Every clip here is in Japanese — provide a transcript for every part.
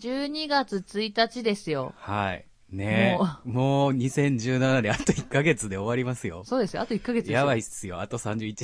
12月1日ですよ。はい。ねえ。もう2017年あと1ヶ月で終わりますよ。そうですよ。あと1ヶ月。やばいっすよ。あと31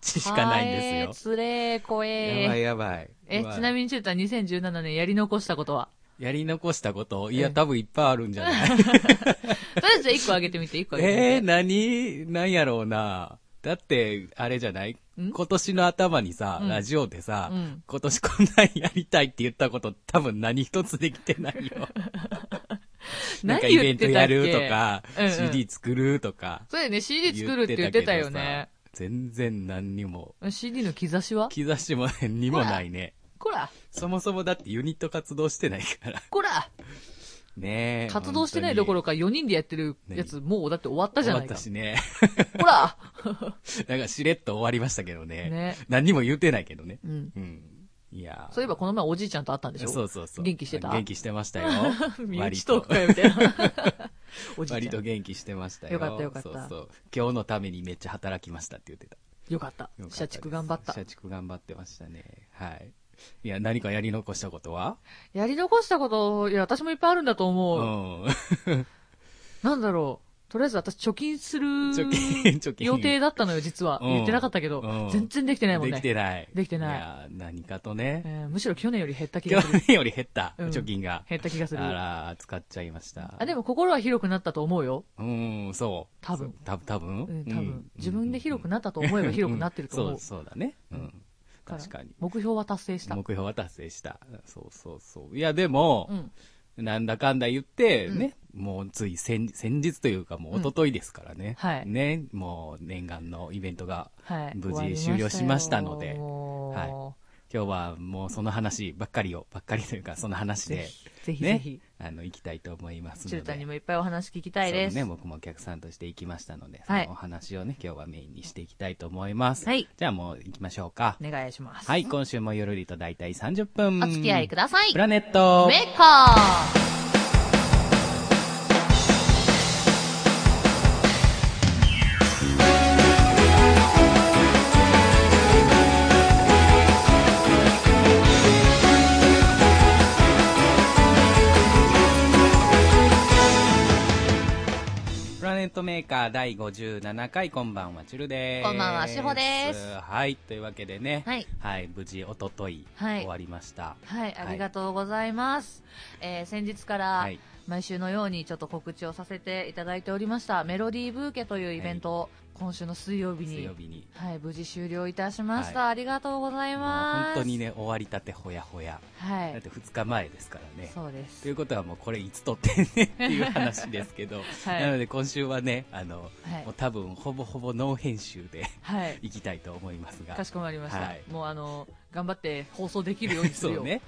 日しかないんですよ。つれー、怖えやばいやばい。え、ちなみにチュータ2017年やり残したことは？やり残したこと、いや、ええ多分いっぱいあるんじゃない？とりあえず1個あげてみて、1個あげてみて。えー、何、何やろうな。だって、あれじゃない？ん今年の頭にさ、うんラジオでさ、うん今年こんなんやりたいって言ったこと多分何一つできてないよ。なんかイベントやるとか、うんうん CD 作るとか。そうだよね、CD 作るって言ってたよね。全然何にも、CD の兆しは？兆しも何にもないね。こらそもそもだってユニット活動してないから。こらねえ。活動してないどころろか4人でやってるやつ、もうだって終わったじゃないか終わった。しね。こら なんかしれっと終わりましたけどね。ね。何にも言うてないけどね。うん。うん。いやーそういえばこの前おじいちゃんと会ったんでしょ？そうそうそう。元気してた？元気してましたよ。身割内トークかよ、みたいな。おじい割とちゃん。元気してましたよ。よかったよかったそうそう。今日のためにめっちゃ働きましたって言ってた。よかっ。た社畜頑張った社。畜頑張ってましたね。はい。いや、何かやり残したことは？やり残したこと、いや、私もいっぱいあるんだとう思う。ん。なんだろう。とりあえず私貯金する貯金、貯金。予定だったのよ、実は。うん言ってなかったけどうん。全然できてないもんでね。きてない。できてないいや、何かとね。えーむしろ去年より減った気去がする。年より減った、うん貯金が。減った気がする。あら、使っちゃいました。あ、でも心は広くなったと思うよ。うん、そう。多分た多分？うん、多分。自分で広くなったと思えば広くなってると思うん。そう、そうだね。うん。確かに。目標は達成した。目標は達成した。そうそうそう。いや、でもう、ん。なんだかんだ言って、ね、もうつい先先日というかもう一昨日ですからね。はいね、もう念願のイベントがはい。無事終了しましたので、もうは今日はもうその話ばっかりを、ばっかりというかその話で、ぜひぜひね、あの、行きたいと思いますので。チュータにもいっぱいお話聞きたいです。ね、僕もお客さんとして行きましたので、はいそのお話をね、今日はメインにしていきたいと思います。はいじゃあもう行きましょうか。お願いします。はい、今週もゆるりと大体30分。お付き合いください。プラネット。メーカートメーカー第57回、こんばんは、チュルです。こんばんはしほですはい、というわけでね、はい。はい、無事、おととい、はい終わりました。はい、ありがとうございます。えー先日からはい、毎週のようにちょっと告知をさせていただいておりました、メロディーブーケというイベントを、今週の水曜日に水曜、日に。はい、無事終了いたしました。はありがとうございます。本当にね、終わりたてほやほや。はい。だって2日前ですからね。そうですとい。うことはもうこれいつ撮ってんねんっていう話ですけど、はいなので今週はね、あの、はいもう多分ほぼほぼノー編集ではい。いきたいと思いますが。かしこまりました。はいもうあの、頑張って放送できるようにするよ。そうね。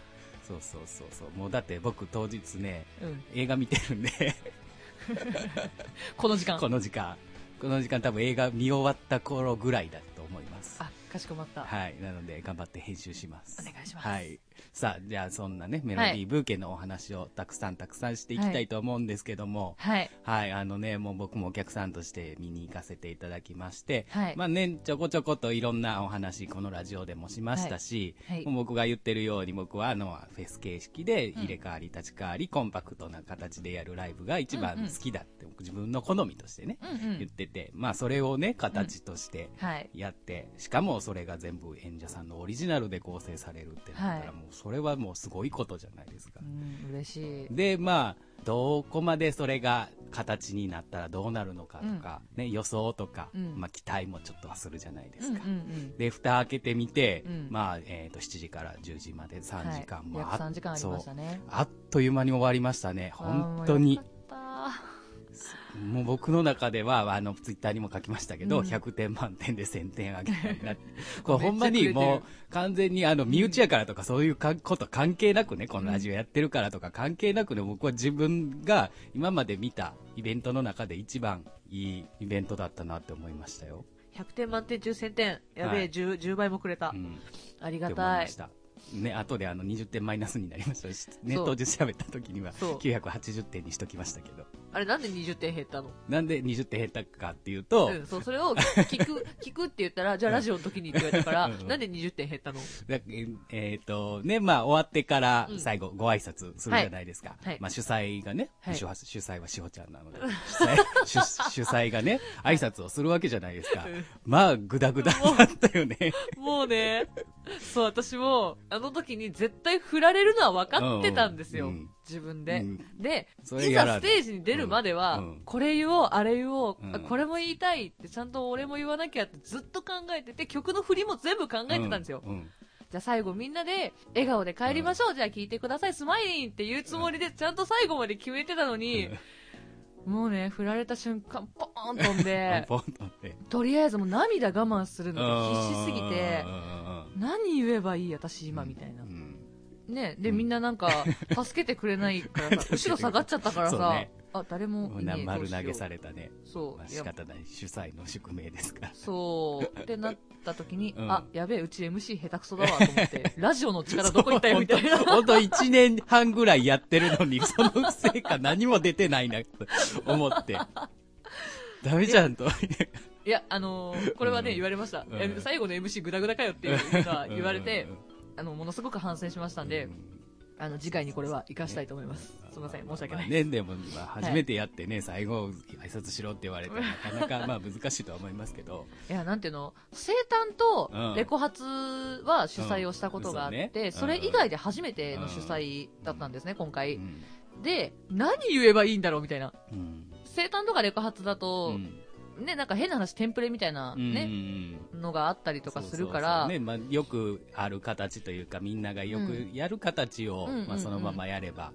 そうそうそうそう。もうだって僕当日ね、うん。映画見てるんで、この時間。この時間。この時間多分映画見終わった頃ぐらいだと思います。あ、かしこまった。はい。なので頑張って編集します。お願いしますはい。さあ、じゃあそんなね、メロディーブーケのお話をたくさんたくさんしていきたいと思うんですけども、はい。はい、あのね、もう僕もお客さんとして見に行かせていただきまして、はい。まあね、ちょこちょこといろんなお話、このラジオでもしましたし、はい。はい。僕が言ってるように僕はあの、フェス形式で入れ替わり立ち替わり、コンパクトな形でやるライブが一番好きだって、自分の好みとしてね、うんうん。言ってて、まあそれをね、形としてはい。やって、しかもそれが全部演者さんのオリジナルで構成されるってなったら、はい。もうそれはもうすごいことじゃないですか。うん、嬉しい。で、まあ、どこまでそれが形になったらどうなるのかとか、ね、予想とか、うんまあ、期待もちょっとはするじゃないですか。うんうんうん。で、蓋開けてみて、うんまあ、えっ、と、7時から10時まで3時間はい、も約3時間ありましたね。そうあっという間に終わりましたね。本当にもう。僕の中では、あの、ツイッターにも書きましたけど、うん100点満点で1000点あげたいな。これほんまにもう、完全にあの、身内やからとかそういうかこと関係なくね、このラジオやってるからとか関係なくね、僕は自分が今まで見たイベントの中で一番いいイベントだったなって思いましたよ。た100点満点中1000点。やべえ、はい 10, 10倍もくれた。うん。ありがたい。ね、後であの20点マイナスになりましたし、ネットで調べた時にはそう980点にしときましたけど。あれなんで20点減ったの？なんで20点減ったかっていうと、うん、そう、それを聞く、聞くって言ったら、じゃあラジオの時にって言われたから、うん。なんで20点減ったの？だえっ、と、ね、まあ、終わってからうん。最後ご挨拶するじゃないですか。はい。まあ、主催がね、はい。主主催はしほちゃんなので、主催 主主催がね、挨拶をするわけじゃないですか。うん。まあ、ぐだぐだだったよね。もうね、そう、私も、あの時に絶対振られるのは分かってたんですよ。うんうん自分で。うん。で、いざステージに出るまでは、うん。うん。これ言おう、あれ言おう、これも言いたいって、ちゃんと俺も言わなきゃってずっと考えてて、曲の振りも全部考えてたんですよ。じゃあ最後みんなで、笑顔で帰りましょう、じゃあ聞いてください、スマイリンって言うつもりで、ちゃんと最後まで決めてたのに、もうね、振られた瞬間、ポーン飛んで、とりあえずもう涙我慢するのが必死すぎて何言えばいい私今みたいな。う。んね、で、うんみんななんか、助けてくれないからさ、後ろ下がっちゃったからさね、あ、誰もいねえ丸投げされたね。まあ、そういや仕方ない。主催の宿命ですから。そう。ってなった時に、うんあ、やべえ、うち MC 下手くそだわと思って、ラジオの力どこ行ったよみたいな。本当1年半ぐらいやってるのに、その成果何も出てないな、と思って。ダメじゃんと。いや、あのーこれはね、うん言われました。うんえ最後の MC グダグダかよっていうのは言われて、あの、ものすごく反省しましたんで、あの、次回にこれは活かしたいと思います。すみません、申し訳ない。ね、でも、まあ、初めてやってね、最後、挨拶しろって言われて、なかなか、まあ、難しいとは思いますけど。いや、なんていうの、生誕とうんレコ発は主催をしたことがあって、うんそれ以外で初めての主催だったんですね、今う回。ん。で、何言えばいいんだろうみたいな。うん。生誕とかレコ発だと、うんね、なんか変な話、テンプレみたいなね、うんのがあったりとかするから、ね、まあ、よくある形というか、みんながよくやる形を、うんまあ、そのままやれば、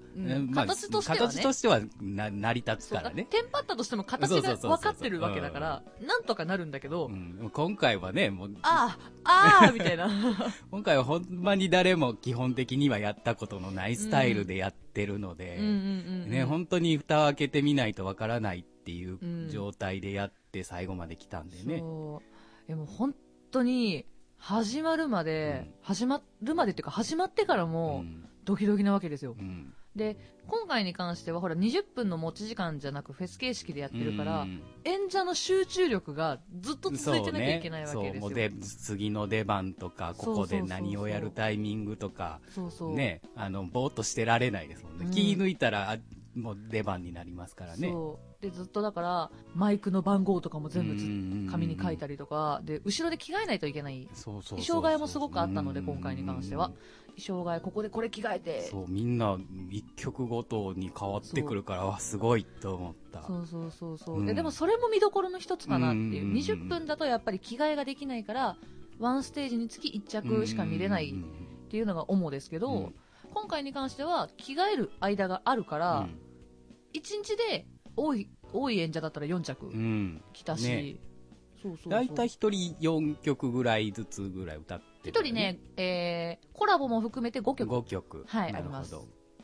形としてはね。形としてはな成り立つから。ね。テンパったとしても形が分かってるわけだから、なんとかなるんだけど、うん、今回はね、もう、ああ、ああ、みたいな。今回はほんまに誰も基本的にはやったことのないスタイルでやってるので。ね、本当に蓋を開けてみないとわからないっていううん状態でやって最後まで来たんでね。そう。でも本当に、始まるまで、うん始まるまでっていうか、始まってからうも、んドキドキなわけですよ。うんで、今回に関しては、ほら、20分の持ち時間じゃなく、フェス形式でやってるから、うん演者の集中力がずっと続いてなきゃいけないわけですよ。もうで次の出番とかここで何をやるタイミングとかそうそう。ねあのぼーっとしてられないですもんね、うん気抜いたらあもう出番になりますからね。で、ずっとだから、マイクの番号とかも全部紙に書いたりとか、で、後ろで着替えないといけない。そうそうそう衣装替えもすごくあったので、うん今回に関しては。衣装替え、ここでこれ着替えて。そうみんな一曲ごとに変わってくるからわすごいと思った。そうそうそうそう、うん。ででもそれも見どころの一つかなっていう、うん20分だとやっぱり着替えができないからワンステージにつき1着しか見れないうんっていうのが主ですけど、うん。今回に関しては着替える間があるから、1日で多い多い演者だったら4着うん。着たし、ね。そうそうそう。大体一人4曲ぐらいずつぐらい歌って1人ね、えーコラボも含めて5曲、5曲。はいなるほど。あります。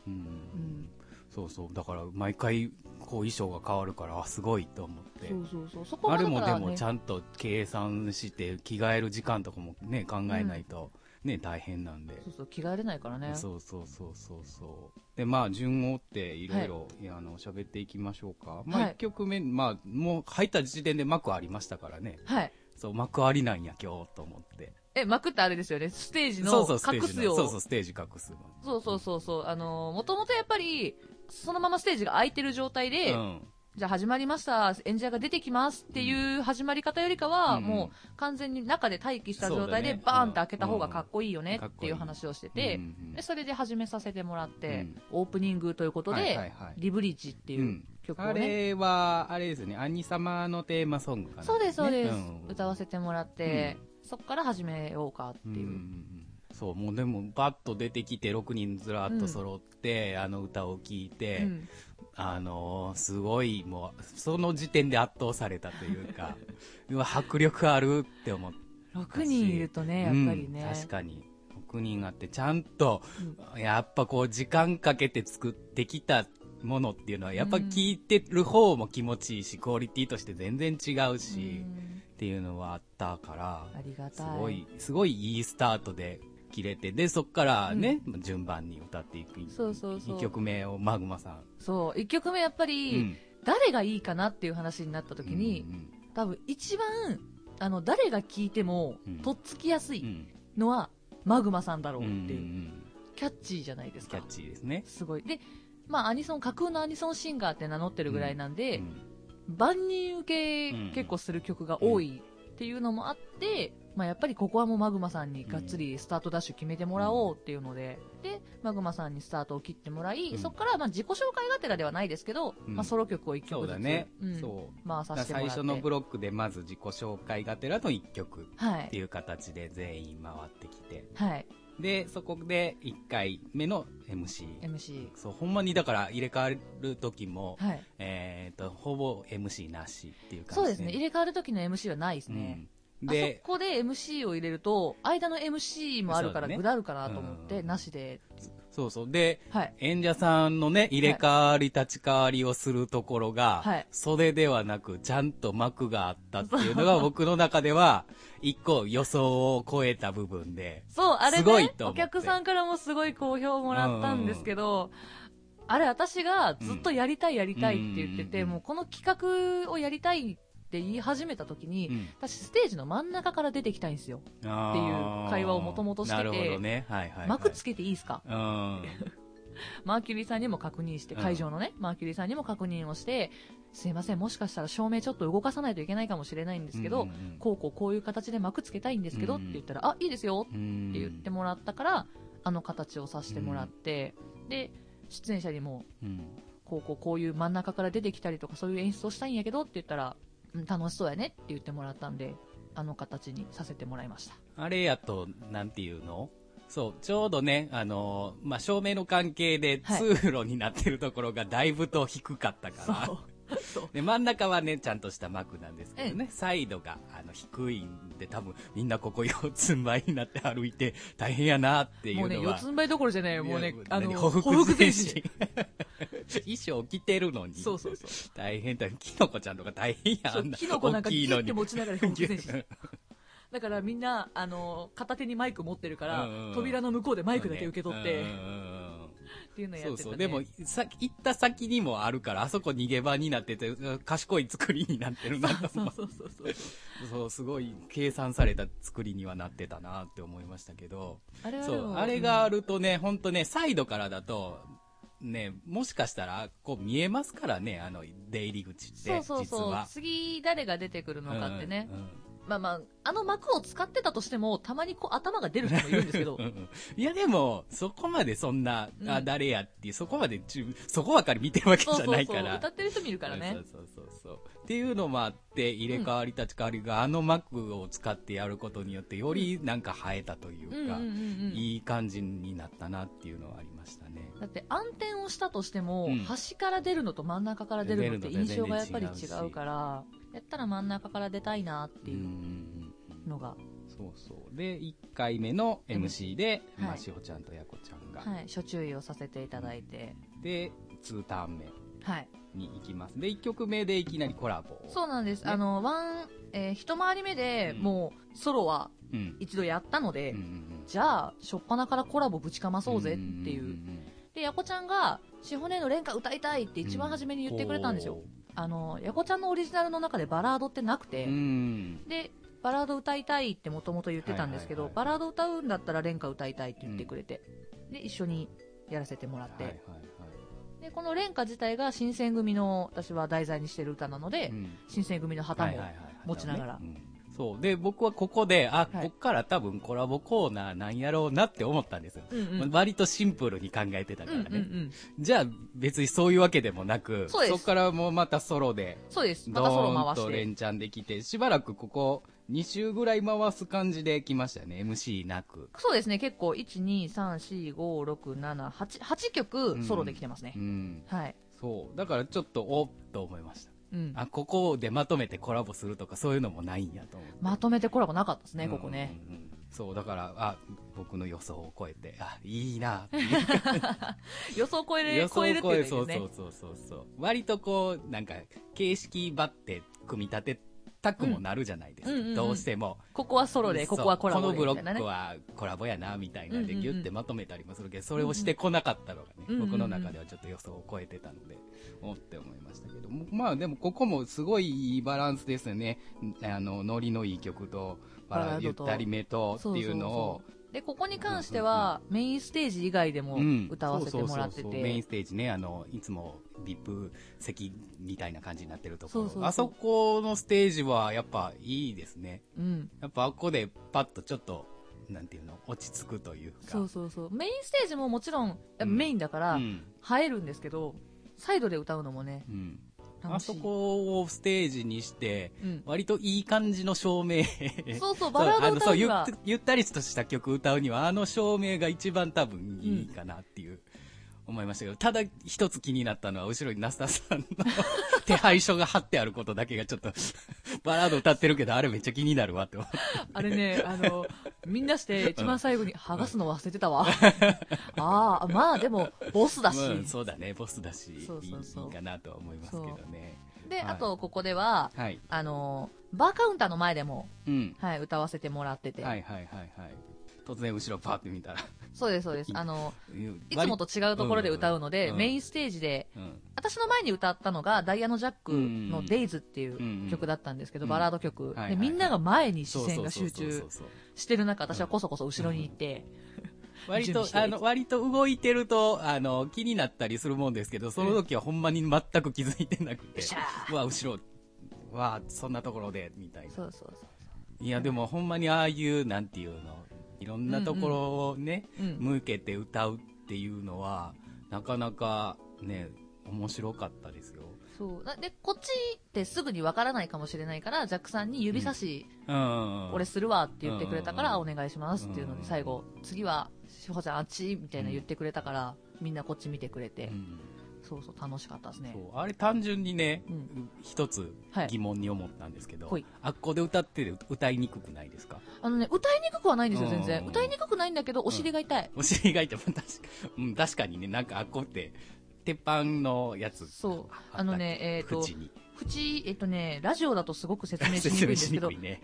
うん。うん、そうそう。だから毎回こう衣装が変わるからあすごいと思って。そうそうそう。そこあれはだから、ね、もでもちゃんと計算して着替える時間とかもね考えないとね、大変なんで。そうそう着替えれないからね。そうそうそうそう。そうでまあ順を追っていろいろあの喋っていきましょうか、まあはい1曲目、まあもう入った時点で幕ありましたからね。はい。そう幕ありなんや今日と思って。え幕ってあれですよね。ステージのそうそうステー隠すようそうそうステージ隠すの。そうそうそうそう。あのー、もともとやっぱり、そのままステージが空いてる状態で、うんじゃあ始まりました、演者が出てきますっていう始まり方よりかは、うんもう完全に中で待機した状態でバーンって開けた方がかっこいいよねうん。っていう話をしてて、うんうんでそれで始めさせてもらって、うん。オープニングということで、リブリッジっていううん。曲あをね、れは、あれですよね、兄様のテーマソングかな、そうです、そうです、ん。歌わせてもらって、そこから始めようかっていう。うんうんうん。そう、もうでも、バッと出てきて、6人ずらっと揃って、あの歌を聴いて、うんあのーすごい、もう、その時点で圧倒されたというか、うわ、迫力あるって思ったし。6人いるとね、やっぱりね。うん確かに。6人あって、ちゃんと、やっぱこう、時間かけて作ってきたものっていうのは、やっぱ聞いてる方も気持ちいいし、クオリティとして全然違うし、うんっていうのはあったから、す。ごい、すごいいいスタートで切れて、で、そっからね、順番に歌っていく。そうそうそう2曲目をマグマさん。そう、1曲目やっぱうり、ん。誰がいいかなっていう話になった時に、うん多分一番、あの、誰が聞いてもうん、とっつきやすいうんのは、マグマさんだろううんっていう、んキャッチーじゃないですかキャッ。チーですね。すごい。で、まあ、アニソン、架空のアニソンシンガーって名乗ってるぐらいなんで、うん万人受け結構する曲が多いっていうのもあって、まあ、やっぱりここはもうマグマさんにがっつりスタートダッシュ決めてもらおうっていうので、で、マグマさんにスタートを切ってもらい、うんそこからまあ自己紹介がてらではないですけど、うんまあ、ソロ曲を1そ曲ずつ。回させてもらって。最初のブロックでまず自己紹介がてらの1曲はい。っていう形で全員回ってきて。はい。で、そこで1回目の MC。MC。そう、ほんまにだから入れ替わる時も、はい。えっと、ほぼ MC なしっていう感じそうですね。入れ替わる時の MC はないですね。でそ、こで MC を入れると、間の MC もあるからそうだね。ぐだるかなと思って、うん。なしで。そうそう。で、はい。演者さんのね、入れ替わり立ち替わりをするところが、はい。袖ではなく、ちゃんと幕があったっていうのが 僕の中では、一個予想を超えた部分で、そう、あれすごいと思って。客さんからもすごい好評もらったんですけど、あれ私がずっとやりたいやりたいって言ってて、うん。もうこの企画をやりたいって言い始めた時に、うん。私ステージの真ん中から出てきたいんですよ。っていう会話を元々してて。幕つけていいですか？うん。マーキュリーさんにも確認して、うん会場のね、マーキュリーさんにも確認をして、すいません、もしかしたら照明ちょっと動かさないといけないかもしれないんですけど、うんうんこうこうこういう形で幕つけたいんですけど、うん。って言ったら、あ、いいですようん。って言ってもらったから、あの形をさせてもらって、で、出演者にも、うん。こうこうこういう真ん中から出てきたりとか、そういう演出をしたいんやけどって言ったら、うん楽しそうやねって言ってもらったんで、あの形にさせてもらいました。あれやと、なんていうの？そう、ちょうどね、あのーまあ、照明の関係ではい通路になってるところがだいぶと低かったから、そう。で、真ん中はね、ちゃんとした幕なんですけどね、サイドが、あの、低いんで、多分、みんなここ四つん這いになって歩いて、大変やなっていうのは。もうね、四つん這いどころじゃないよ。もうねあの、何ほふく前。衣装着てるのに。そうそうそう。大変だ。キノコちゃんとか大変や、んな。キノコなんか大きいのにギュッて持ちながらほふく前進だからみんな、あの、片手にマイク持ってるから、うんうん扉の向こうでマイクだけ受け取って、うんうんうんっていうのやってた、ね。そうそう。でも、さ、行った先にもあるから、あそこ逃げ場になってて、賢い作りになってるなと思う。そうそうそうそう。そう、すごい計算された作りにはなってたなって思いましたけど。あれそう、あれがあるとね、ほんとね、サイドからだと、ね、もしかしたら、こう見えますからね、あの、出入り口って、そうそう実そうは。。次誰が出てくるのかってね。うんうんまあまあ、あの幕を使ってたとしても、たまにこう頭が出る人もいるんですけど いやでも、そこまでそんな、うんあ、誰やっていう、そこまでそこばかり見てるわけじゃそうそうそう、ないから。歌ってる人見るからねそう。そうそうそう。っていうのもあって、入れ替わり立ち替わりが、あの幕を使ってやることによって、よりなんか映えたというか。いい感じになったなっていうのはありましたね。だって暗転をしたとしても、うん端から出るのと真ん中から出るのって印象がやっぱり違うから、やったら真ん中から出たいなっていううんうんうんのが、そうそう。で、1回目の MC で、うんはいまあ、しほちゃんとやこちゃんが、はい、初注意をさせていただいて、で、2ターン目はい。に行きます。で、1曲目でいきなりコラボを。そうなんです。ねあの、ワン、えー一回り目でうんもうソロはうん。一度やったので、うんうんうんじゃあ、初っ端からコラボぶちかまそうぜっていう。んんんで、やこちゃんが、しほねの連歌歌いたいって一番初めに言ってくれたんですよ。あの、やこちゃんのオリジナルの中でバラードってなくて、うん。で、バラード歌いたいってもともと言ってたんですけど、はいはいはい。バラード歌うんだったら連歌歌いたいって言ってくれて、で、一緒にやらせてもらって、はいはいはい。で、この連歌自体が新選組の、私は題材にしてる歌なので、うん。新選組の旗も、はいはいはい。持ちながら。うんそう。で、僕はここで、あ、はいこっから多分コラボコーナーなんやろうなって思ったんですよ。うんうん。割とシンプルに考えてたかうんらね。うんうん。じゃあ別にそういうわけでもなく、そこからもうまたソロで、そうです。ドまたソロ回して。と連チャンできて、しばらくここ2週ぐらい回す感じで来ましたよね。MC なく。そうですね、結構、1、2、3、4、5、6、7、8、8曲ソロできてますねう。ん。はい。そう。だからちょっとおっと思いました。うん。あ、ここでまとめてコラボするとかそういうのもないんやと思。まとめてコラボなかったですね、ここね。うんうんうん。そう、だから、あ、僕の予想を超えて、あ、いいな 予想超える、予想を超えるっていそう。そうそうそうそう。割とこう、なんか、形式ばって組み立てたくもなるじゃないですか。うんうんうんどうしても。ここはソロで、ここはコラボで。そうこのブロックはコラボやな、みたいなんでうんうんうんギュッてまとめたりもするけど、それをしてこなかったのがね、うんうんうん僕の中ではちょっと予想を超えてたので、おって思いましたけど、まあでもここもすごいいいバランスですよね。あの、ノリのいい曲とゆったりめとっていうのを、で、ここに関しては、メインステージ以外でもうん歌わせてもらってそうそうそうそうメインて、ステージね、あの、いつも VIP 席みたいな感じになってるところ。そうあそこのステージはやっぱいいですね。うん。やっぱあっこでパッとちょっと、なんていうの、落ち着くというか。そうそうそう。メインステージももちろん、うんメインだから、うん。映えるんですけど、サイドで歌うのもね、うん。あ。そこをステージにして、うん。割といい感じの照明。そうそう、バラード歌うにそうあのそうゆはっ、ゆったりとした曲歌うには、あの照明が一番多分いいかなっていう、思いましたけど、ただ一つ気になったのは、後ろにナスタさんの手配書が貼ってあることだけがちょっと、バラード歌ってるけど、あれめっちゃ気になるわって思って。あれね、あの、みんなして一番最後に剥がすの忘れてたわ。ああ、まあでも、ボスだし。うん、そうだね、ボスだし、そうそうそういいかなとは思いますけどね。で、はいあと、ここでは、はい。あの、バーカウンターの前でも、うん。はい、歌わせてもらってて。はいはいはいはい。突然後ろパーって見たら、そうです、そうです。あの、いつ割もと違うところで歌うので、うん。メインステージで、うん。私の前に歌ったのが、ダイヤのジャックのデイズっていうんううん曲だったんですけど、うん。バラード曲。で、はいはいはい。みんなが前に視線が集中してる中、私はこそこそ後ろに行って、割とあの、割と動いてると、あの、気になったりするもんですけど、その時はほんまに全く気づいてなくて。うわ、後ろ、うわ、そんなところで、みたいな。そうそうそう。いや、でもほんまにああいう、なんていうの、いろんなところをね、うん向けて歌うっていうのは、なかなかね、面白かったですよ。そう。なで、こっちってすぐにわからないかもしれないから、ジャックさんに指差し、うん。俺するわって言ってくれたから、お願いしますっていうのうんで、最後、次は、しほちゃんあっちみたいな言ってくれたから、みんなこっち見てくれて、うんそうそう、楽しかったですねそ。うあれ単純にね、うん一つはい疑問に思ったんですけど、ほいあっこで歌ってて歌いにくくないですか？あのね、歌いにくくはないんですよ、全然。うん歌いにくくないんだけど、お尻が痛い。お尻が痛い。確か,、うん、確かにね、なんかあっこって、鉄板のやつ。そう。あのね、えっ、と、縁に。縁、えっ、とね、ラジオだとすごく説明しにくいんですけど ね。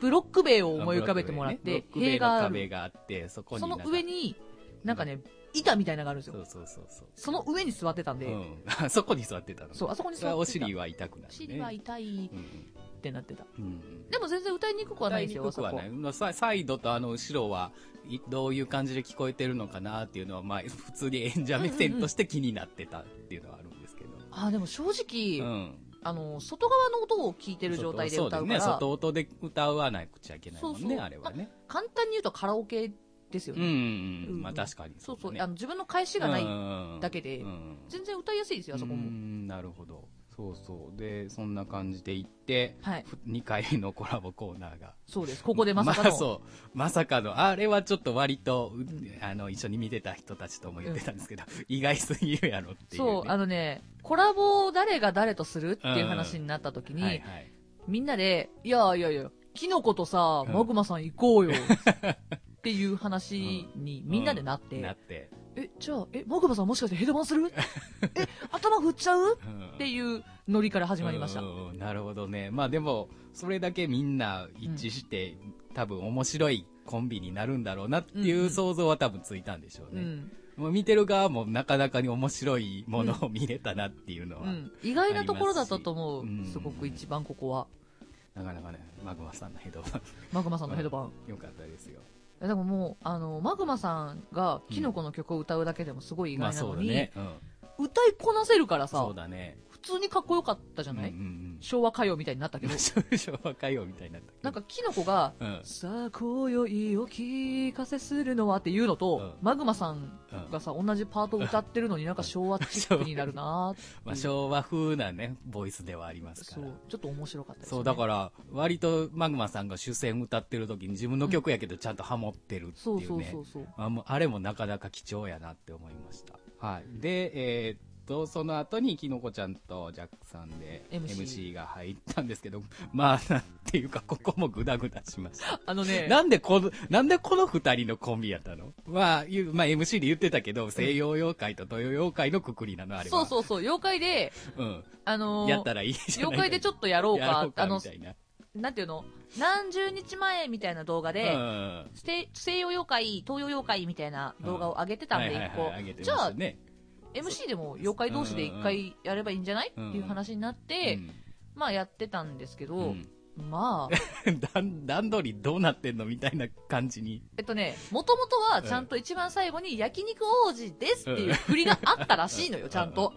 ブロック塀を思い浮かべてもらって、ブロック塀の壁があって、そこにそのなんか上に、なんかね、板みたいなのがあるんですよ。そうそうそうそう。その上に座ってたんで、うん。あ そこに座ってたの。そう、あそこに座ってた。お尻は痛くない、ね。お尻は痛いうんってなってた。うん。うん。でも全然歌いにくくはないですよ、歌いにくくはないまあササイドとあの後ろはいどういう感じで聞こえてるのかなっていうのは、まあ、普通に演者目線として気になってたっていうのはあるんですけど。あ、でも正直、うん。あの、外側の音を聞いてる状態で歌うから、そうね。外音で歌わなくちゃいけないもんね、そうそうあれはね。簡単に言うとカラオケですようんうね。んうん。うんまあ確かにそうそう、だねあの自分の返しがないうんだけでうん全然歌いやすいですよ、あそこうも。んなるほど。そうそう。で、そんな感じで行って、はい。2回のコラボコーナーが。そうです。ここでまさかの。あそう。まさかの、あれはちょっと割と、うあの、一緒に見てた人たちとも言ってたんですけど、意外すぎるやろっていう、ね。そう、あのね、コラボを誰が誰とするっていう話になった時に、はいはい。みんなで、いやいやいや、キノコとさ、うんマグマさん行こうよ。っていう話にみんなでなって、なって。え、じゃあ、え、マグマさんもしかしてヘドバンする？え、頭振っちゃう？うんっていうノリから始まりました。うんうんなるほどね。まあでも、それだけみんな一致して、多分面白いコンビになるんだろうなっていんううん想像は多分ついたんでしょうね。うん。もう見てる側もなかなかに面白いものを見れたなっていうのは、うん。意外なところだったと思うありますごく一番ここは。なかなかね、マグマさんのヘドバマグマさんのヘドバン。ン、よかったですよ。えでももう、あの、マグマさんがキノコの曲を歌うだけでもすごい意まあ外なのに、そうだね。うん。歌いこなせるからさそう、だね。普通にかっこよかったじゃない、うんうん昭和歌謡みたいになったけうん。ど、昭和歌謡みたいになった。なんかキノコが、うん。さあ、今宵お聞かせするのはっていうのと、うんマグマさんうんがさ、同じパートを歌ってるのになんか昭和チックになるな まあ昭和風なね、ボイスではありますから。そう、ちょっと面白かったです、ね。そう、だから、割とマグマさんが主戦歌ってる時に自分の曲やけどちゃんとハモってるってそうそういうねそ。うそう。あもうあれもなかなか貴重やなって思いました。はい。で、えーっと、その後にきのこちゃんとジャックさんで MC MC が入ったんですけど、まあ、なんていうか、ここもグダグダしました。あのね、なんでこの、なんでこの二人のコンビやったの？まあ、まあ MC で言ってたけど、西洋妖怪と東洋妖怪のくくりなの、あれは。そうそうそう、妖怪で、う。うん。あのーやったらいいじゃ妖怪でちょっとやろうか、うかあのな。なんていうの？何十日前みたいな動画で、うん西西洋妖怪、東洋妖怪みたいな動画を上げてたんで、一個、じゃあね MC でも妖怪同士で一回やればいいんじゃない、うん。っていう話になって、まあやってたんですけど、まあ、段段取りどうなってんのみたいな感じに。えっとね、もともとはちゃんと一番最後に焼肉王子ですっていう振りがあったらしいのよ、ちゃんと。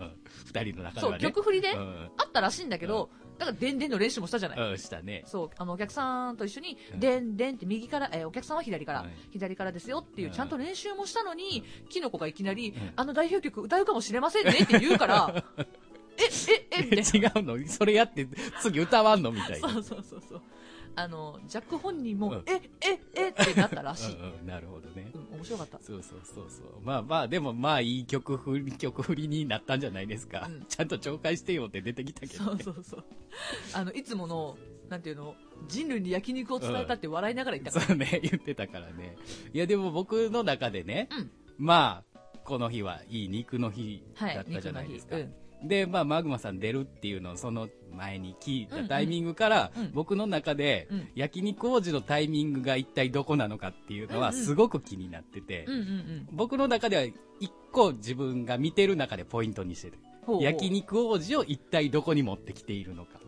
二人の中でそう。曲振りでうん。あったらしいんだけど、だから、でんでんの練習もしたじゃない。うん、したね。そう、あの、お客さんと一緒にう、んでんでんって右から、えーお客さんは左から、はい左からですよっていう、うんちゃんと練習もしたのに、キノコがいきなり、んあの代表曲歌うかもしれませんねって言うから、え、え、え。違うの？それやって、次歌わんの？みたいな。そうそうそうそう。あの、ジャック本人も、うんえ、え、えってなったらしい。うんうんなるほどねう。ん、面白かった。そうそうそうそう。まあまあ、でもまあいい曲振り、曲振りになったんじゃないですか。うんちゃんと紹介してよって出てきたけど、そうね。そうそう。あの、いつもの、なんていうの、人類に焼肉を伝えたって笑いながら言ったから。そうね、言ってたからね。いやでも僕の中でね、うんまあ、この日はいい肉の日はいだったじゃないですか。肉ので、まあ、マグマさん出るっていうのをその前に聞いたタイミングから、僕の中で、うん焼肉王子のタイミングが一体どこなのかっていうのはすごく気になってて。僕の中では一個自分が見てる中でポイントにしてる。焼肉王子を一体どこに持ってきているのか。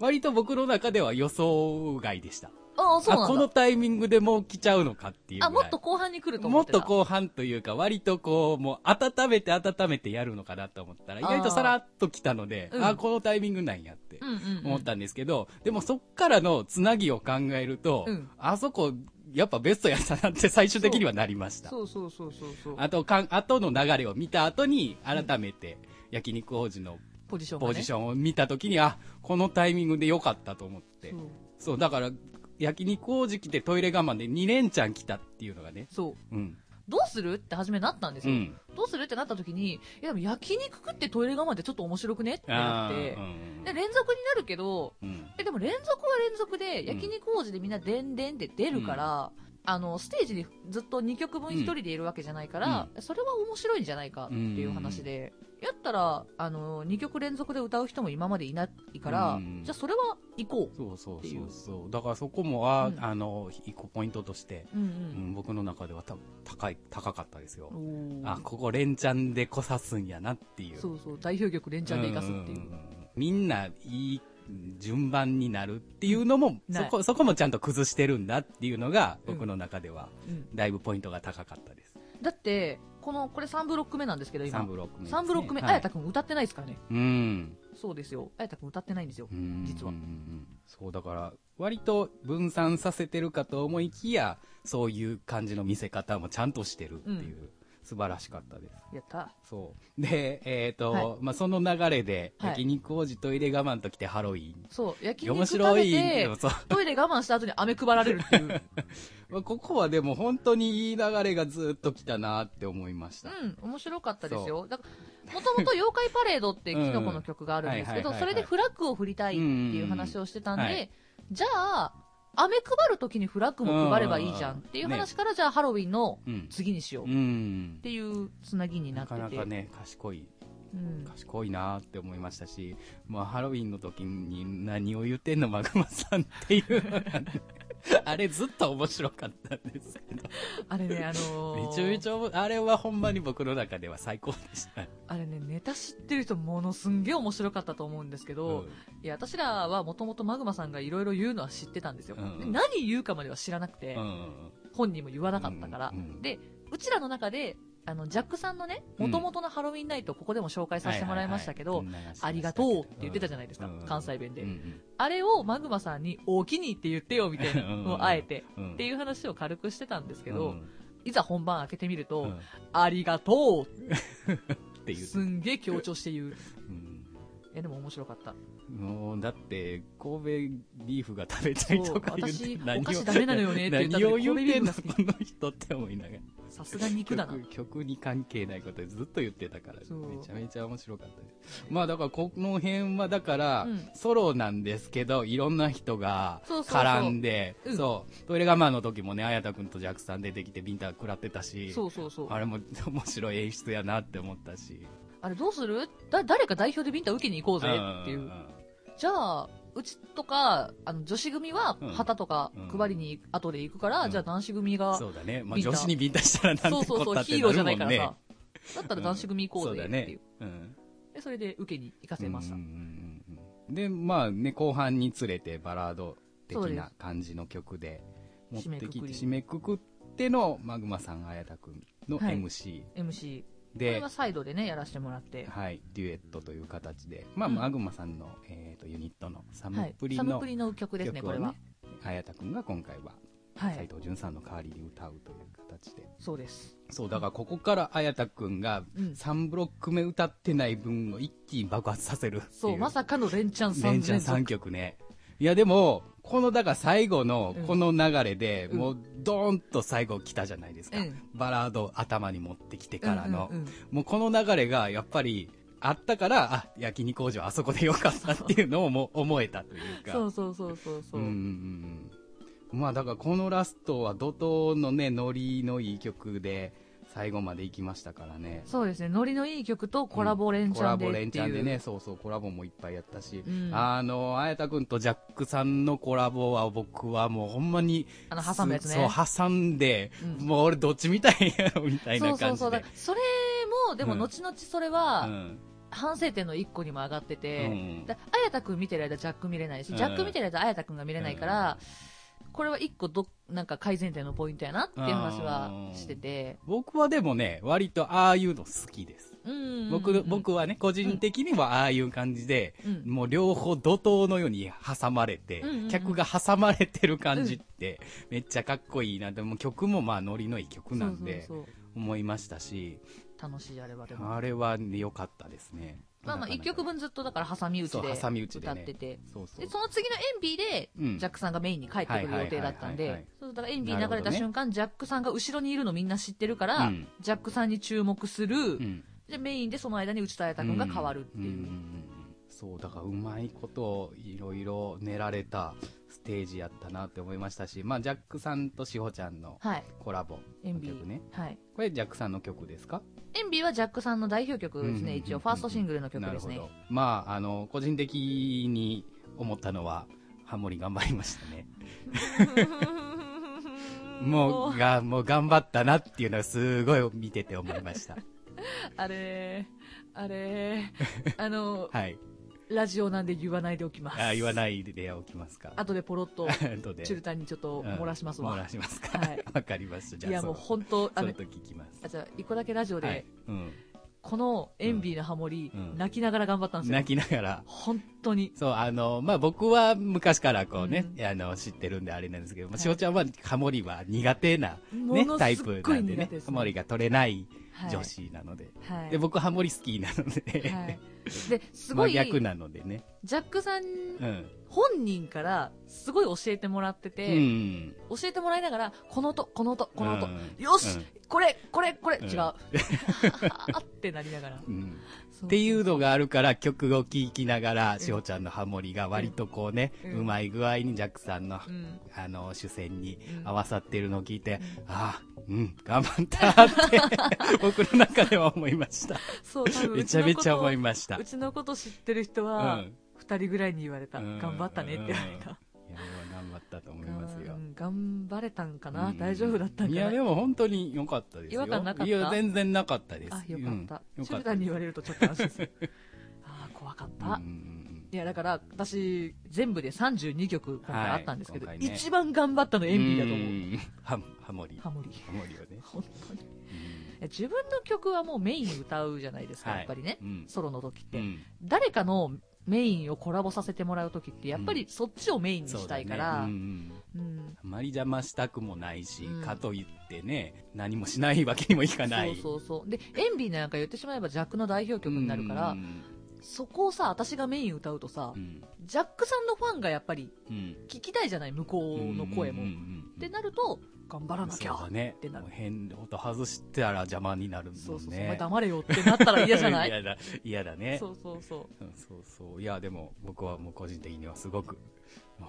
割と僕の中では予想外でした。ああ、そうなんだ。このタイミングでもう来ちゃうのかっていうあ、い。もっと後半に来ると思った。もってと後半というか、割とこう、もう温めて温めてやるのかなと思ったら、意外とさらっと来たので、うんあ、このタイミングなんやってうんうんうん。思ったんですけど、でもそっからのつなぎを考えると、うんあそこ、やっぱベストやったなって最終的にはなりました。そうそうそうそうそう。あと、かん後の流れを見た後に、改めて、焼肉王子のポジションがね。ポジションを見た時に、あ、このタイミングで良かったと思って。そう、だから、焼肉王子来てトイレ我慢で2連チャン来たっていうのがね。そう。うん。どうするって初めなったんですよ。うん。どうするってなった時に、いやでも焼肉食ってトイレ我慢ってちょっと面白くねってなってうんで、連続になるけど、うんえ、でも連続は連続で、焼肉王子でみんなでんでんって出るから、あの、ステージにずっと2曲分一人でいるわけじゃないから、それは面白いんじゃないかっていう話で、やったら、あの、2曲連続で歌う人も今までいないから、うん。じゃあそれは行こう。そうそうそううそう。だからそこもは、うん。あの、一個ポイントとして、うんうん。僕の中ではた高い、高かったですよ。あ、ここ連チャンでこさすんやなっていう。そうそう、代表曲連チャンで生かすっていう。んんんみんないい順番になるっていうのも、そこ、そこもちゃんと崩してるんだっていうのが、うん僕の中では、うん。だいぶポイントが高かったです。だって、この、これ3ブロック目なんですけど、今。3ブロック目ね、3ブロック目、はいあやたくん歌ってないですからね。うん。そうですよ。あやたくん歌ってないんですよ。うん実はうんうんうんそう、だから、割と分散させてるかと思いきや、そういう感じの見せ方もちゃんとしてるっていう、素晴らしかったです。やった。そう。で、えっ、と、はいまあ、その流れで、はい焼肉王子トイレ我慢と来てハロウィン。そう、焼面肉食白い。べて、そう。トイレ我慢した後に飴配られるっていう。まあここはでも本当にいい流れがずっと来たなって思いました。うん、面白かったですよ。だから、もともと妖怪パレードってキノコの曲があるんですけど、うんそれでフラッグを振りたいっていう話をしてたんで、じゃあ、飴配る時にフラッグも配ればいいじゃんっていう話から、じゃあハロウィンのうん。次にしよううっん。ていうつなぎにななってて。かなかね、賢い、うん。賢いなって思いましたし、まあ、ハロウィンの時に何を言ってんの、マグマさんっていう あれずっと面白かったんですけど、あれね、あのーめちゃめちゃあれはほんまに僕の中では最高でした。あれね、ネタ知ってる人ものすんげえ面白かったと思うんですけど、うんいや、私らはもともとマグマさんがいろいろ言うのは知ってたんですよ。うんで何言うかまでは知らなくて、うん本人も言わなかったから。で、うちらの中で、あの、ジャックさんのね、もともとのハロウィンナイト、ここでも紹介させてもらいましたけど、ありがとうって言ってたじゃないですか、関西弁で、あれをマグマさんに、おおきにって言ってよ、みたいな。あえて、うん。っていう話を軽くしてたんですけど、うんいざ本番開けてみると、うん。ありがと っていう。うすんげえ強調して言う。うんえ、でも面白かった。もう、だって、神戸ビーフが食べたいとか言って何をダメなのよねって言った何を言ってんの、この人って思いながら。さすが肉だな。曲曲に関係ないことでずっと言ってたから、めちゃめちゃ面白かったです。まあだからこの辺はだから、うんソロなんですけど、いろんな人が絡んで、うんそう、トイレ我慢の時もね、綾田くんとジャックさん出てきてビンタ食らってたし、そうそうそう。あれも面白い演出やなって思ったし。あれどうする？だ、誰か代表でビンタ受けに行こうぜっていう。じゃあ、うちとか、あの、女子組はうん。旗とかうん。配りに後で行くから、うん。じゃあ男子組が、そうだね。まあ、女子にビンタしたらなんてそうそうそう、ヒーローじゃないからさ。だったら男子組行こうぜっていう。で、それで受けに行かせました。で、まあね、後半につれてバラード的な感じの曲で持ってきて、締締めくくってのマグマさん、綾田くんのはい。MC MC。これで、はサイドでね、やらせてもらって。はい、デュエットという形で、まあ、うんマグマさんの、えー、とユニットのサムはいプ。リサムのプリの曲ですね、これは。綾田くんが今回は斉はい。藤潤さんの代わりに歌うという形で。そうです。そう、だからここから綾田くんがうん3ブロック目歌ってない分を一気に爆発させる。そう、まさかの連チャン3連チャン3曲ね。いやでも、このだから最後のこの流れで、うんもうドーンと最後来たじゃないですか。うんバラード頭に持ってきてからの。うんうんうんもうこの流れがやっぱりあったから、あ、焼肉工場あそこでよかったっていうのをもう思えたというか。そうそうそうそうそう。うんうんうんまあだからこのラストは怒涛のね、ノリのいい曲で最後まで行きましたからね。そうですね、ノリのいい曲とコラボ連チャンでコラボ連っていう。チャンでね、そうそう、コラボもいっぱいやったし、うん。あの、綾田くんとジャックさんのコラボは僕はもうほんまに、あの、挟むやつね。そう、挟んで、うん。もう俺どっちみたいやろみたいそうそうそう。な感じで。だそれも、でも、うん。後々それうは、ん反省点の一個にも上がってて、うん。だ綾田くん見てる間、ジャック見れないし、ジャック見てる間、綾田くんが見れないから、これは一個ど、なんか改善点のポイントやなっていう話はしてて、僕はでもね、割とああいうの好きです。うん。僕、僕はね、個人的にはああいう感じで、うん、もう両方怒涛のように挟まれて、うんうんうん客が挟まれてる感じって、めっちゃかっこいいな。でも曲もまあノリのいい曲なんで、思いましたし、楽しいあれはでも。あれはね良かったですね。まあまあ、一曲分ずっとだから挟み撃ちで歌ってて。で、。その次のエンビーで、うん。ジャックさんがメインに帰ってくる予定だったんで、そうだからエンビー流れた瞬間、ジャックさんが後ろにいるのみんな知ってるから、うん。ジャックさんに注目する、うん。で、メインでその間に内田彩太君が変わるっていう。そう、だからうまいこといろいろ練られた。ステージやったなって思いましたし、まあジャックさんとしほちゃんのはい。コラボ。の曲ね。はい。これジャックさんの曲ですか？エンビーはジャックさんの代表曲ですね、一応。ファーストシングルの曲ですねなるほ。ど。まあ、あの、個人的に思ったのは、ハモリ頑張りましたね。もう、が、もう頑張ったなっていうのはすごい見てて思いました。あれあれあの、はい。ラジオなんで言わないでおきます。あ言わないでおきますか。後でポロッと、後でチュルタンにちょっと漏らしますわ。うん漏らしますか。はい わかりました。じゃあ、いやもうそ本当、あのその、時聞きます。あじゃあ、一個だけラジオで、はい。うん。このエンビーのハモリ、うん泣きながら頑張ったんですよ。泣きながら。本当に。そう、あの、まあ、僕は昔からこうね、うんあの、知ってるんであれなんですけども、はいしおちゃんはハモリは苦手な、ねタイプなんでねハモリが取れない女子なので。はい。で、僕ハモリ好きなので、はい。で、すご真い、逆なのでね。ジャックさんうん。本人からすごい教えてもらってうて、ん。教えてもらいながら、この音、この音、この音、うんよし、うんこれ、これ、これ、うん違う。あってなりながら。っていうのがあるから曲を聴きながら、しおちゃんのハモリが割とこうね、うまい具合にジャックさんの、うん。あの、主戦にうん合わさってるのを聞いて、ああ、うん、頑張ったって、僕の中では思いました。そう、めちゃめちゃ思いまました。うちのこと知ってる人うは、ん。二人ぐらいに言われた。うん頑張ったねって言われた。いや、頑張ったと思いますよう。ん頑張れたんかな、うん大丈夫だったんかな？いや、でも本当に良かったですよ。違和感なかった？いや、全然なかったです。あ、よかった。うん、に言われるとちょっと安心する。あー怖かった。いや、だから、私、全部で32曲今回あったんですけど、はいね一番頑張ったのエンビーだと思う。んハハモリ。ハモリ。ハモリをね。本当に。自分の曲はもうメイン歌うじゃないですか、はいやっぱりね。うんソロの時って。うん誰かのメインをコラボさせてもらう時って、やっぱりそっちをメインにしたいから、そうだね。うんあまり邪魔したくもないし、うん。かといってね、何もしないわけにもいかない。そうそうそう。で、エンビーなんか言ってしまえばジャックの代表曲になるから、うん。そこをさ、私がメイン歌うとさ、うん。ジャックさんのファンがやっぱりうん。聞きたいじゃない、向こうの声も。ってなると、頑張らなきゃってなる。変音外したら邪魔になるもんね。そうそうそう、お前黙れよってなったら嫌じゃない？嫌だ。嫌だね。そうそうそう。うんそうそう。いやでも僕はもう個人的にはすごく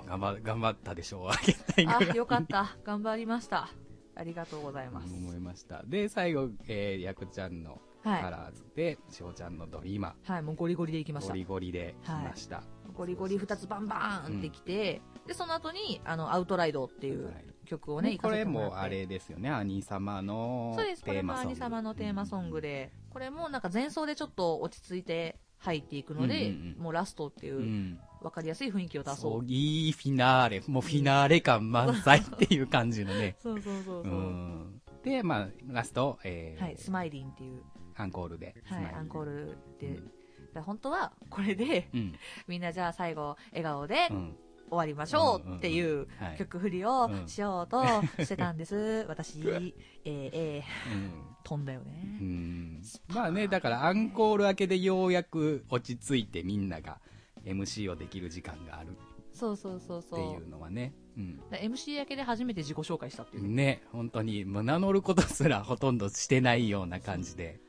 頑張頑張ったでしょう。あげたいあ、よかった。頑張りました。ありがとうございます。思いました。で最後、えー、やくちゃんのはい。カラーズで、翔ちゃんのドリーマ。はい、もうゴリゴリでいきましゴた。リゴリで来ました。ゴリゴリ2つバンバーンってきて、で、その後に、あの、アウトライドっていうはい曲をね、ねこれもあれですよね、兄様のそうです、これも兄様のテーマソングで、これもなんか前奏でちょっと落ち着いて入っていくので、うんうんうんもうラストっていうう、ん。分かりやすい雰囲気を出そそうう。いいフィナーレ、もうフィナーレ感満載っていう感じのね。そうそうそううそう。ん。で、まあ、ラスト、えーはい、スマイリンっていう、アンコールで。はい、アンコール。ルで、本当はこれで、うん。みんなじゃあ最後、笑顔でうん。終わりましょうっていうはい。曲振りをうんしようとしてたんです。私、えー、えー、うん。飛んだよねう。んまあね、だからアンコール明けでようやく落ち着いてみんなが MC をできる時間があるっそうそうそうてそういうのはね。うん。MC 明けで初めて自己紹介したっていう。ね、本当に、名乗ることすらほとんどしてないような感じで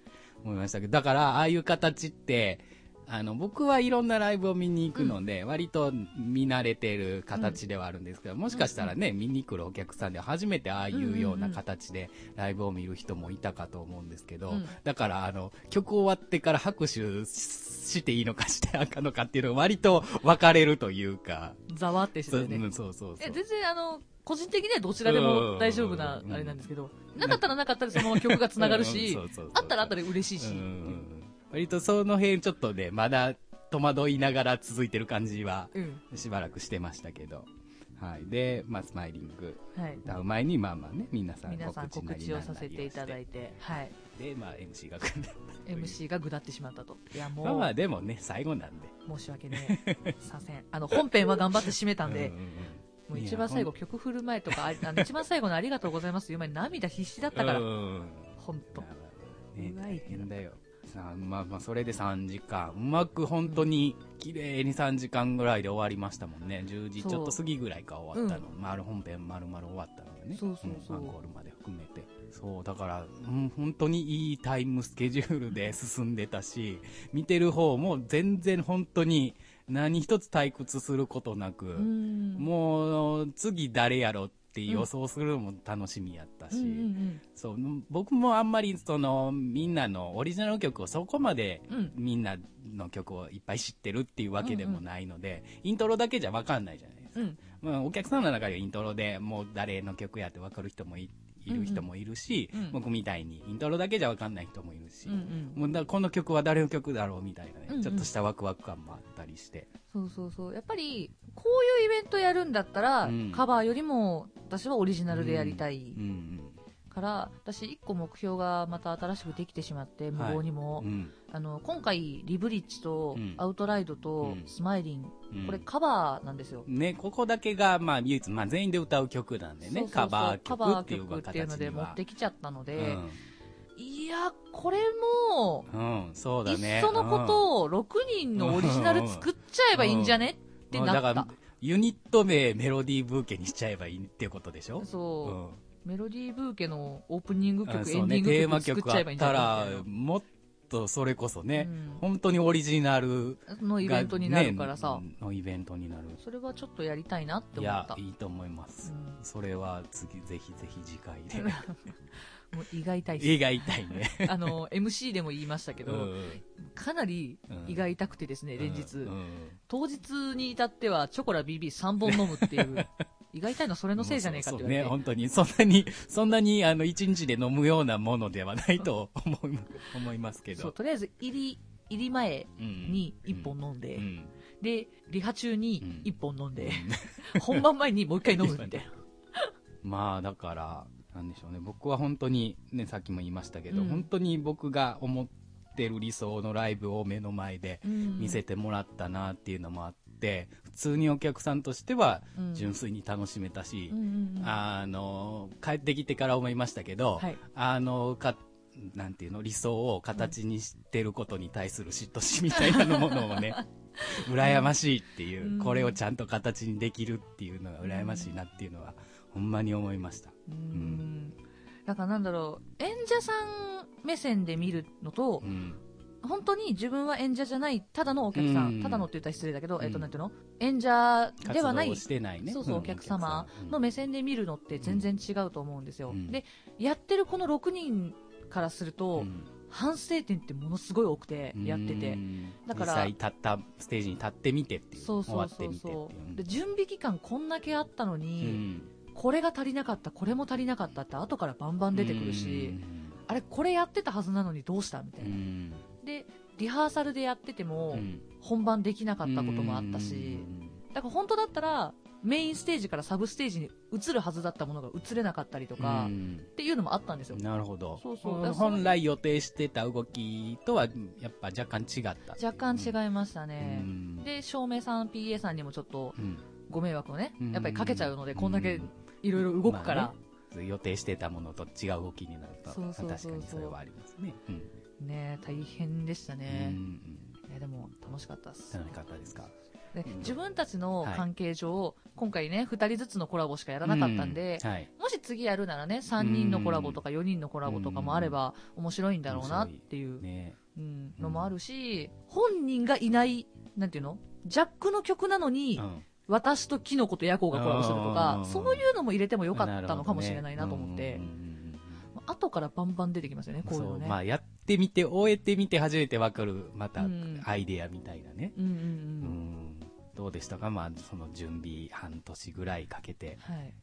思いましたけど、だから、ああいう形って、あの、僕はいろんなライブを見に行くので、割と見慣れてる形ではあるんですけど、もしかしたらね、見に来るお客さんで初めてああいうような形でライブを見る人もいたかと思うんですけど、うん。だから、あの、曲終わってから拍手していいのかしてあかんのかっていうのが割と分かれるというか、ざわってしてね。そうそうそうえ、全然あの、個人的にはどちらでも大丈夫なうん。あれなんですけど、なかったらなかったでその曲が繋がるしあったらあったで嬉しいし。うん、うんうん割とその辺ちょっとね、まだ戸惑いながら続いてる感じはうん。しばらくしてましたけど。はい。で、まあ、スマイリングはい。歌う前に、まあまあね、皆さん告知をさせていただいいて、はい。て。で、まあ、MC が。MC が下ってしまったと。いや、まあまもあ、でもね、最後なんで。う、申し訳ねえ。させん。あの、本編は頑張って締めたんでう、んうんうんもう一番最後曲振る前とか、ああの一番最後のありがとうございます言う前に涙必死だったからう、んほんと。ね、大変だよ。まあまあ、それで3時間。うまく本当に、綺麗に3時間ぐらいで終わりましたもんね。10時ちょっと過ぎぐらいか終わったの。丸本編丸々終わったのがね。そうそうそうんアンコールまで含めて。そう、だから、うん本当にいいタイムスケジュールで進んでたし、見てる方も全然本当に何一つ退屈することなく、うん。もう次誰やろって予想するのも楽しみやったし、うんうんそう、僕もあんまりその、みんなのオリジナル曲をそこまでうん。うん。みんなの曲をいっぱい知ってるっていうわけでもないので、イントロだけじゃわかんないじゃないですか。うん。まあ、お客さんの中ではイントロでもう誰の曲やってわかる人もいいる人もいるし、うんうん僕みたいにイントロだけじゃわかんない人もいるし、うんうん。もうだこの曲は誰の曲だろうみたいなね、うんうんちょっとしたワクワク感もあったりして。そうそうそう。やっぱり、こういうイベントやるんだったら、うん。カバーよりも、私はオリジナルでやりたい。うん。から、私一個目標がまた新しくできてしまって、無謀にも。うん。うんあの、今回、リブリッジとうん、アウトライドとうん、スマイリン、うん。これカバーなんですよ。ね、ここだけが、まあ、唯一、まあ、全員で歌う曲なんでね、カバーカバー曲っていうので持形ってきちゃったのにで、はいや、これも、うん、うん、そうだいっね。そのことを6人のオリジナル作っちゃえばいいんじゃね？ってなったうんだから。、ユニット名メロディーブーケにしちゃえばいいっていうことでしょ？そう、メロディーブーケのオープニングうん。曲、ね、エンディング曲作っちゃえばいいんじゃないもっとそれこそね、うん本当にオリジナルのイベントになるからさ、ねのイベントになる。それはちょっとやりたいなっていや思った、。いいと思います。うんそれは次、ぜひぜひ次回で。もう胃が痛いし映画痛いね。あの、MC でも言いましたけど、うん。かなり胃が痛くてですね、連日。うん。うん当日に至っては、チョコラ BB3 本飲むっていう、胃が痛いのはそれのせいじゃねえかって言われて。そうね、本当に、そんなに、そんなに、あの、一日で飲むようなものではないと思い、思いますけど。とりあえず、入り、入り前うんに1本飲んで、うん。で、リハ中にうん。1本飲んで、本番前にもう一回飲むみたいな。まあ、だから、なんでしょうね、僕は本当に、ね、さっきも言いましたけど、うん。本当に僕が思ってる理想のライブを目の前で見せてもらったなっていうのもあって、普通にお客さんとしてはうん。純粋に楽しめたし、うんあの、帰ってきてから思いましたけど、はい。あの、か、なんていうの、理想を形にしてることに対する嫉妬心みたいなものをね、羨ましいっていう、うん。これをちゃんと形にできるっていうのが羨ましいなっていうのは、ほんまに思いました。うん。だからなんだろう、演者さん目線で見るのとう、ん。本当に自分は演者じゃない、ただのお客さん、うん。ただのって言ったら失礼だけど、うん。えっと、なんていうの演者ではないないね。そうそう、んお客様うん。の目線で見るのって全然違うと思うんですよ。うん。で、やってるこの6人からすると、うん。反省点ってものすごい多くてやってて。うんだから実際立ったステージに立ってみてっていうそうそう。そうそいう。うで準備期間こんだけあったのうに、ん。これが足りなかったこれも足りなかったって後からバンバン出てくるし、あれこれやってたはずなのにどうしたみたいな、うん。でリハーサルでやってても、うん。本番できなかったこともあったし、だから本当だったらメインステージからサブステージに移るはずだったものが移れなかったりとか、うん。っていうのもあったんですよ。なるほど。そうそう。本来予定してた動きとはやっぱ若干違った。若干違いましたね、うん。で照明さん PA さんにもちょっとうん。ご迷惑をね、うん。やっぱりかけちゃうので、こんだけいろいろ動くから、まあね予定してたものと違う動きになるとそうそうそうそう。確かにそれはありますね、うん。ね大変でしたね、うんうんねでも楽しかったです。楽しかったですか？でうん。自分たちの関係上、今回ね2人ずつのコラボしかやらなかったんで、うん。はい。もし次やるならね3人のコラボとか4人のコラボとかもあれば面白いんだろうなっていう、ね。うん、のもあるし本人がいないなんていうの？ジャックの曲なのに、うん。私とキノコとヤコウがコラボするとうかん。そういうのも入れてもよかったのかもしれないなと思って、後からバンバン出てきますよねこういうのね。まあやってみて終えてみて初めてわかるまたうん。アイデアみたいなね、うんうんう、うんんどうでしたか？まあその準備半年ぐらいかけてはい。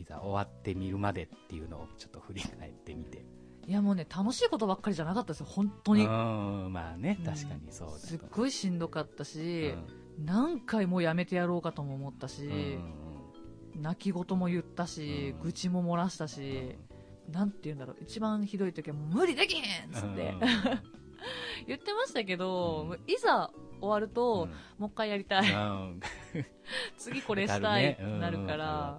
いざ終わってみるまでっていうのをちょっと振り返ってみて。いやもうね楽しいことばっかりじゃなかったですよ。本当に、うんまあねうん。確かにそうだと。すっごいしんどかったうし、ん。何回もやめてやろうかとも思ったし、うん泣き言も言ったし、うん。愚痴も漏らしたし、なんて言うんだろう。一番ひどい時は無理できへんっつって、言ってましたけど、うん。いざ終わると、うん。もう一回やりたい、うん。次これしたい。ってなるから、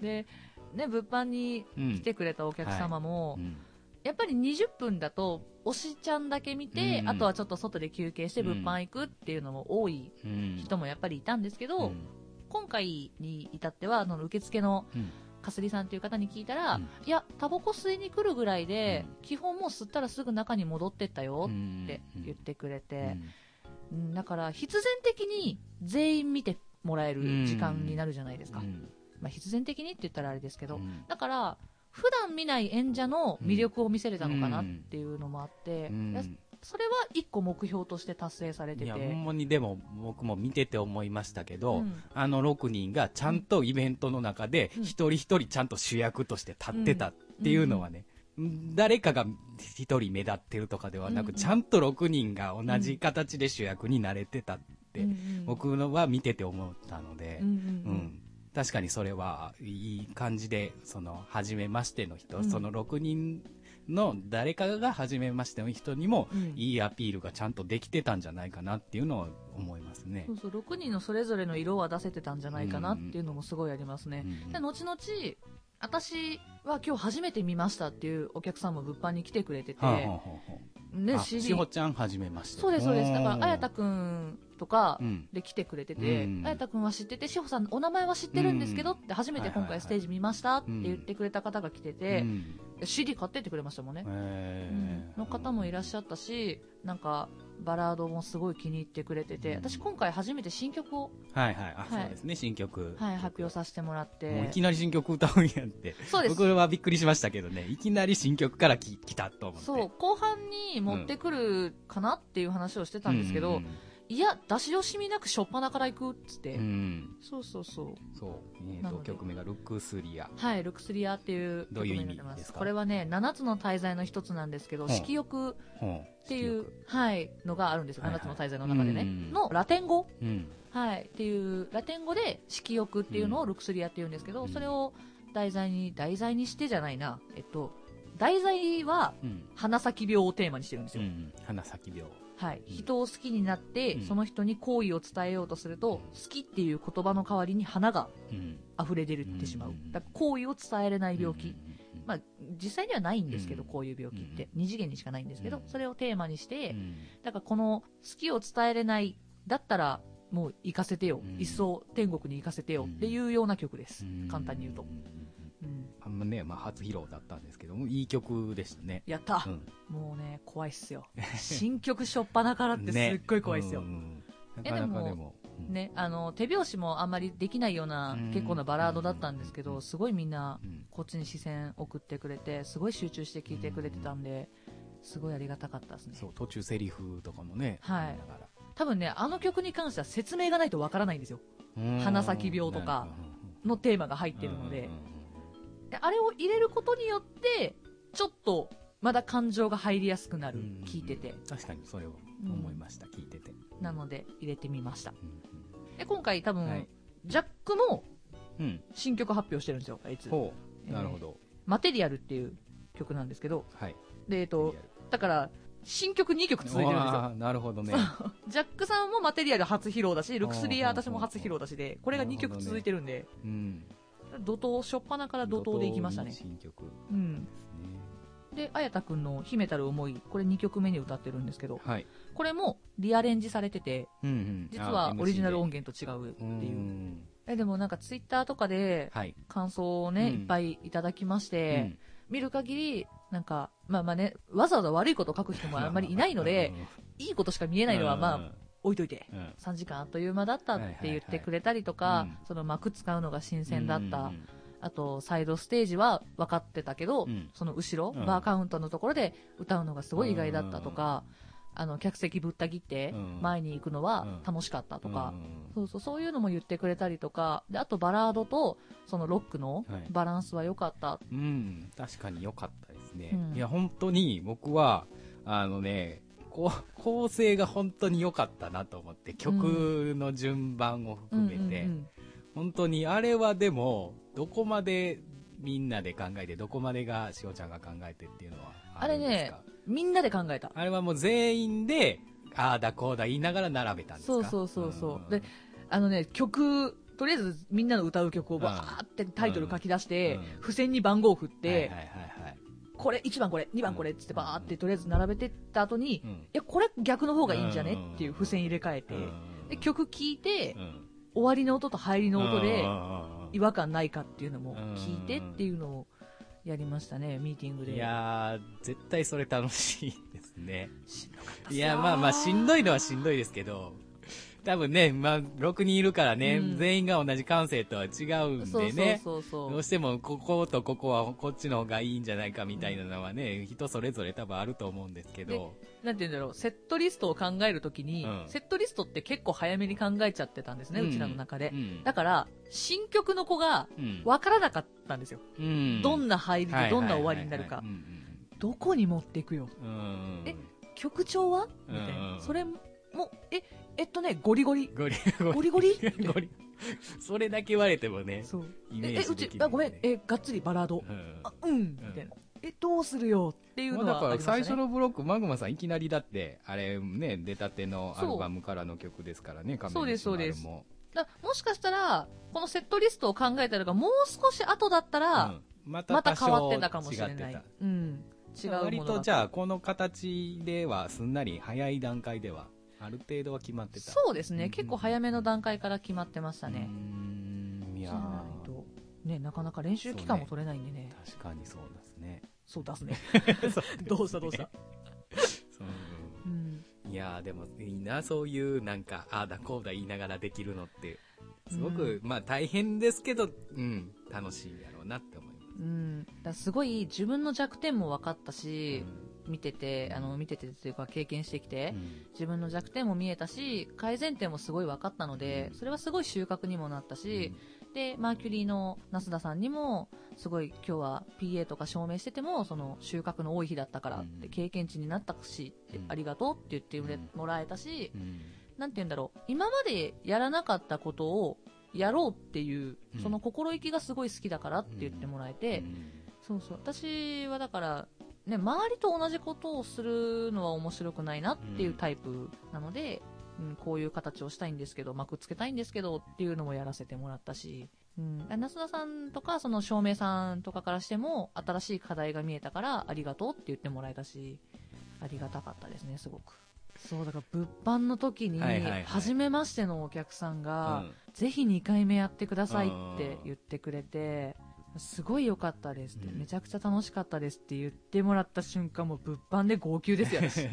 でね物販にうん来てくれたお客様も、うん。やっぱり20分だと推しちゃんだけ見て、うんあとはちょっと外で休憩して物販行くっていうのも多いうん。人もやっぱりいたんですけど、うん。今回に至ってはあの受付のうん。かすりさんという方に聞いたら、うん。いやタバコ吸いに来るぐらいで、う基本もう吸ったらすぐ中に戻ってったよって言ってくれて、うんだから必然的に全員見てもらえる時間になるじゃないですか、うん。まあ、必然的にって言ったらあれですけど、うん。だから普段見ない演者の魅力を見せれたのかなっていうのもあって、それは一個目標として達成されてて。いやほんまにでも僕も見てて思いましたけど、うん。あの6人がちゃんとイベントの中でうん。一人一人ちゃんと主役として立ってたっていうのはね、誰かが一人目立ってるとかではなく、うん。ちゃんと6人が同じ形で主役になれてたって、うん。うん。僕のは見てて思ったので、うんうんうん。確かにそれはいい感じでその初めましての人、うん。その6人の誰かが初めましての人にもうん。いいアピールがちゃんとできてたんじゃないかなっていうのを思いますね。そう。そう6人のそれぞれの色は出せてたんじゃないかなっていうのもすごいありますね、うん。で後々私は今日初めて見ましたっていうお客さんも物販に来てくれてて、はあはあはね CD しほちゃんはじめまして。そうですそうです。だから綾太くんとかうん。で来てくれてて、うん。綾太くんは知ってて志保さんお名前は知ってるんですけどって初めて今回ステージ見ましたって言ってくれた方が来てて、CD 買ってってくれましたもんね、の方もいらっしゃったしなんかバラードもすごい気に入ってくれてて、うん私今回初めて新曲を、はいはい。あ、はいそうですね、新曲。はい、発表させてもらっていきなり新曲歌うんやって。そうです僕はびっくりしましたけどね、いきなり新曲からき来たと思って。そう後半に持ってくるかなっていう話をしてたんですけど、うんいや出し惜しみなく初っ端から行くっつって、うん。そうそうそうそう。えっと、曲名がルックスリア。はい、ルクスリアっていうどういう意味曲になってまですか？これはね、7つの大罪の一つなんですけど、色欲っっていう、はい、のがあるんですよ。はいはい7つの大罪の中でねうん。のラテン語うん。はい、っていう、ラテン語で色欲っていうのをルクスリアって言うんですけど、うんそれを題材に、題材にしてじゃないな。えっと、題材はうん。花咲病をテーマにしてるんですよ。うん。花咲病。はい、人を好きになって、うん。その人に好意を伝えようとすると、好きっていう言葉の代わりに花がうん。溢れ出るってしまう。うん。だから好意を伝えれない病気。うん。まあ、実際にはないんですけど、うん。こういう病気って、う二次元にしかないんですけど、うん。それをテーマにして、うん。だからこの好きを伝えれないだったらもう行かせてよ、うん。一層天国に行かせてよ。っていうような曲です、簡単に言うと、うん、あんまね、まあ、初披露だったんですけども、いい曲でしたね。やった、うん。もうね怖いっすよ。新曲初っ端からって すっごい怖いっすよ、ねうんうん。えなかなかでもね、あの手拍子もあんまりできないようなうん。結構なバラードだったんですけど、すごいみんなうん。こっちに視線送ってくれてすごい集中して聴いてくれてたんで、すごいありがたかったですね。そう、途中セリフとかもね。はい。多分ね、あの曲に関しては説明がないとわからないんですよ。花咲病とかのテーマが入ってるので。であれを入れることによって、ちょっと、まだ感情が入りやすくなる、聞いてて。確かにそれを思いました、聞いてて。なので、入れてみました。うんで、今回多分、はいジャックもうんうん新曲発表してるんですよ、あいつ。ほう、えーなるほど。マテリアルっていう曲なんですけど、はい。で、えっと、だから、新曲2曲続いてるんですよ。なるほどね。ジャックさんもマテリアル初披露だし、ルクスリーは私も初披露だしで、これが2曲続いてるんで、うん。怒涛、初っ端から怒涛でいきましたね新曲うん。ね。で、綾太くんの秘めたる思い、これ2曲目に歌ってるんですけど、はい。これもリアレンジされてて、うんうん実はオリジナル音源源と違うっていう。んえ、でもなんかツイッターとかではい。感想をね、うんいっぱいいただきましうて、ん見る限り、なんか、まあまあね、わざわざ悪いこと書く人もあんまりいないので、いいことしか見えないのはまあ、置いといて。うん、うん3時間あっという間だったって言ってくれたりとか、はいはいはい。うん。その幕使うのが新鮮だった、うんあとサイドステージは分かってたけど、うん。その後ろ、うん。バーカウントのところで歌うのがすごい意外だったとか、あの客席ぶった切ってうん。前に行くのは楽しかったとか、うん。そうそうそういうのも言ってくれたりとか。であとバラードとそのロックのはい。バランスは良かった、うん、確かに良かったですね。うん。いや、本当に僕は、あのね、こう構成が本当に良かったなと思って、曲の順番を含めて、うんうんうん。本当にあれはでも、どこまでみんなで考えて、どこまでがしおちゃんが考えてっていうのはあるんですか？みんなで考えた。あれはもう全員で、ああだこうだ言いながら並べたんですか？そうそうそうそう、ん。であのね曲とりあえずみんなの歌う曲をうんバーってタイトル書き出して、うん。付箋に番号を振って、はいはいはいはい。これ1番これ2番これっつってバーってとりあえず並べてった後に、いうん。やこれ逆の方がいいんじゃね？っていう付箋入れ替えて、で曲聴いて、うん。終わりの音と入りの音で違和感ないかっていうのも聞いてっていうのをやりましたねミーティングで。いやー、絶対それ楽しいですね。しんどかったいや、まあまあ、しんどいのはしんどいですけど、多分ね、まあ、6人いるからね、うん。全員が同じ感性とは違うんでね。そうそうどうしても、こことここはこっちの方がいいんじゃないかみたいなのはね、人それぞれ多分あると思うんですけど。なんて言うんだろう。セットリストを考えるときに、うん。セットリストって結構早めに考えちゃってたんですね、うちらの中で、うん。だから新曲の子がうん。分からなかったんですよ、うん。どんな入りでどんな終わりになるか。どこに持っていくよ。うんうんうん。え曲調は？みたいうんうんなそれもええっとねゴリゴリ。ゴリゴリゴリ？ゴリ。それだけ言われてもね、そう。イメええうちージできない、あごめん。えがっつりバラード。うん。あうん。みたいな。えどうするよっていうのまあだから最初のブロック、マグマさんいきなりだって、あれね、出たてのアルバムからの曲ですからね、そうですそうです。だもしかしたらこのセットリストを考えたのがもう少し後だったら、うん。またまた変わってたかもしれない。うん。違うた。割とじゃあ、この形ではすんなり早い段階では、ある程度は決まってた。そうですね、うん結構早めの段階から決まってましたね、うーん。いやないとねなかなか練習期間も取れないんでね。ー確かにそうですね。そう出 すね。どうしたどうした？そう。うん。いやーでもいいな、そういうなんか、ああだこうだ言いながらできるのって、すごく、まあ大変ですけど、うん、楽しいんやろうなって思います。うん、だすごい自分の弱点も分かったし、見ててあの見ててというか経験してきて、うん。自分の弱点も見えたし改善点もすごい分かったのでそれはすごい収穫にもなったし、でマーキュリーの増田さんにもすごい今日は PA とか証明しててもその収穫の多い日だったからってうん。経験値になったし、ありがとうって言ってもらえたし、うん。なんて言うんだろう。今までやらなかったことをやろうっていう、うん。その心意気がすごい好きだからって言ってもらえて、うん。そうそう。私はだから、ね、周りと同じことをするのは面白くないなっていうタイプなので、うんこういう形をしたいんですけど幕つけたいんですけどっていうのもやらせてもらったし、うん、那須田さんとかその照明さんとかからしても新しい課題が見えたからありがとうって言ってもらえたしありがたかったですねすごく。そうだから物販の時に初めましてのお客さんが、うん。ぜひ2回目やってくださいって言ってくれて、すごい良かったですって、うん。めちゃくちゃ楽しかったですって言ってもらった瞬間、もう物販で号泣ですよ、私。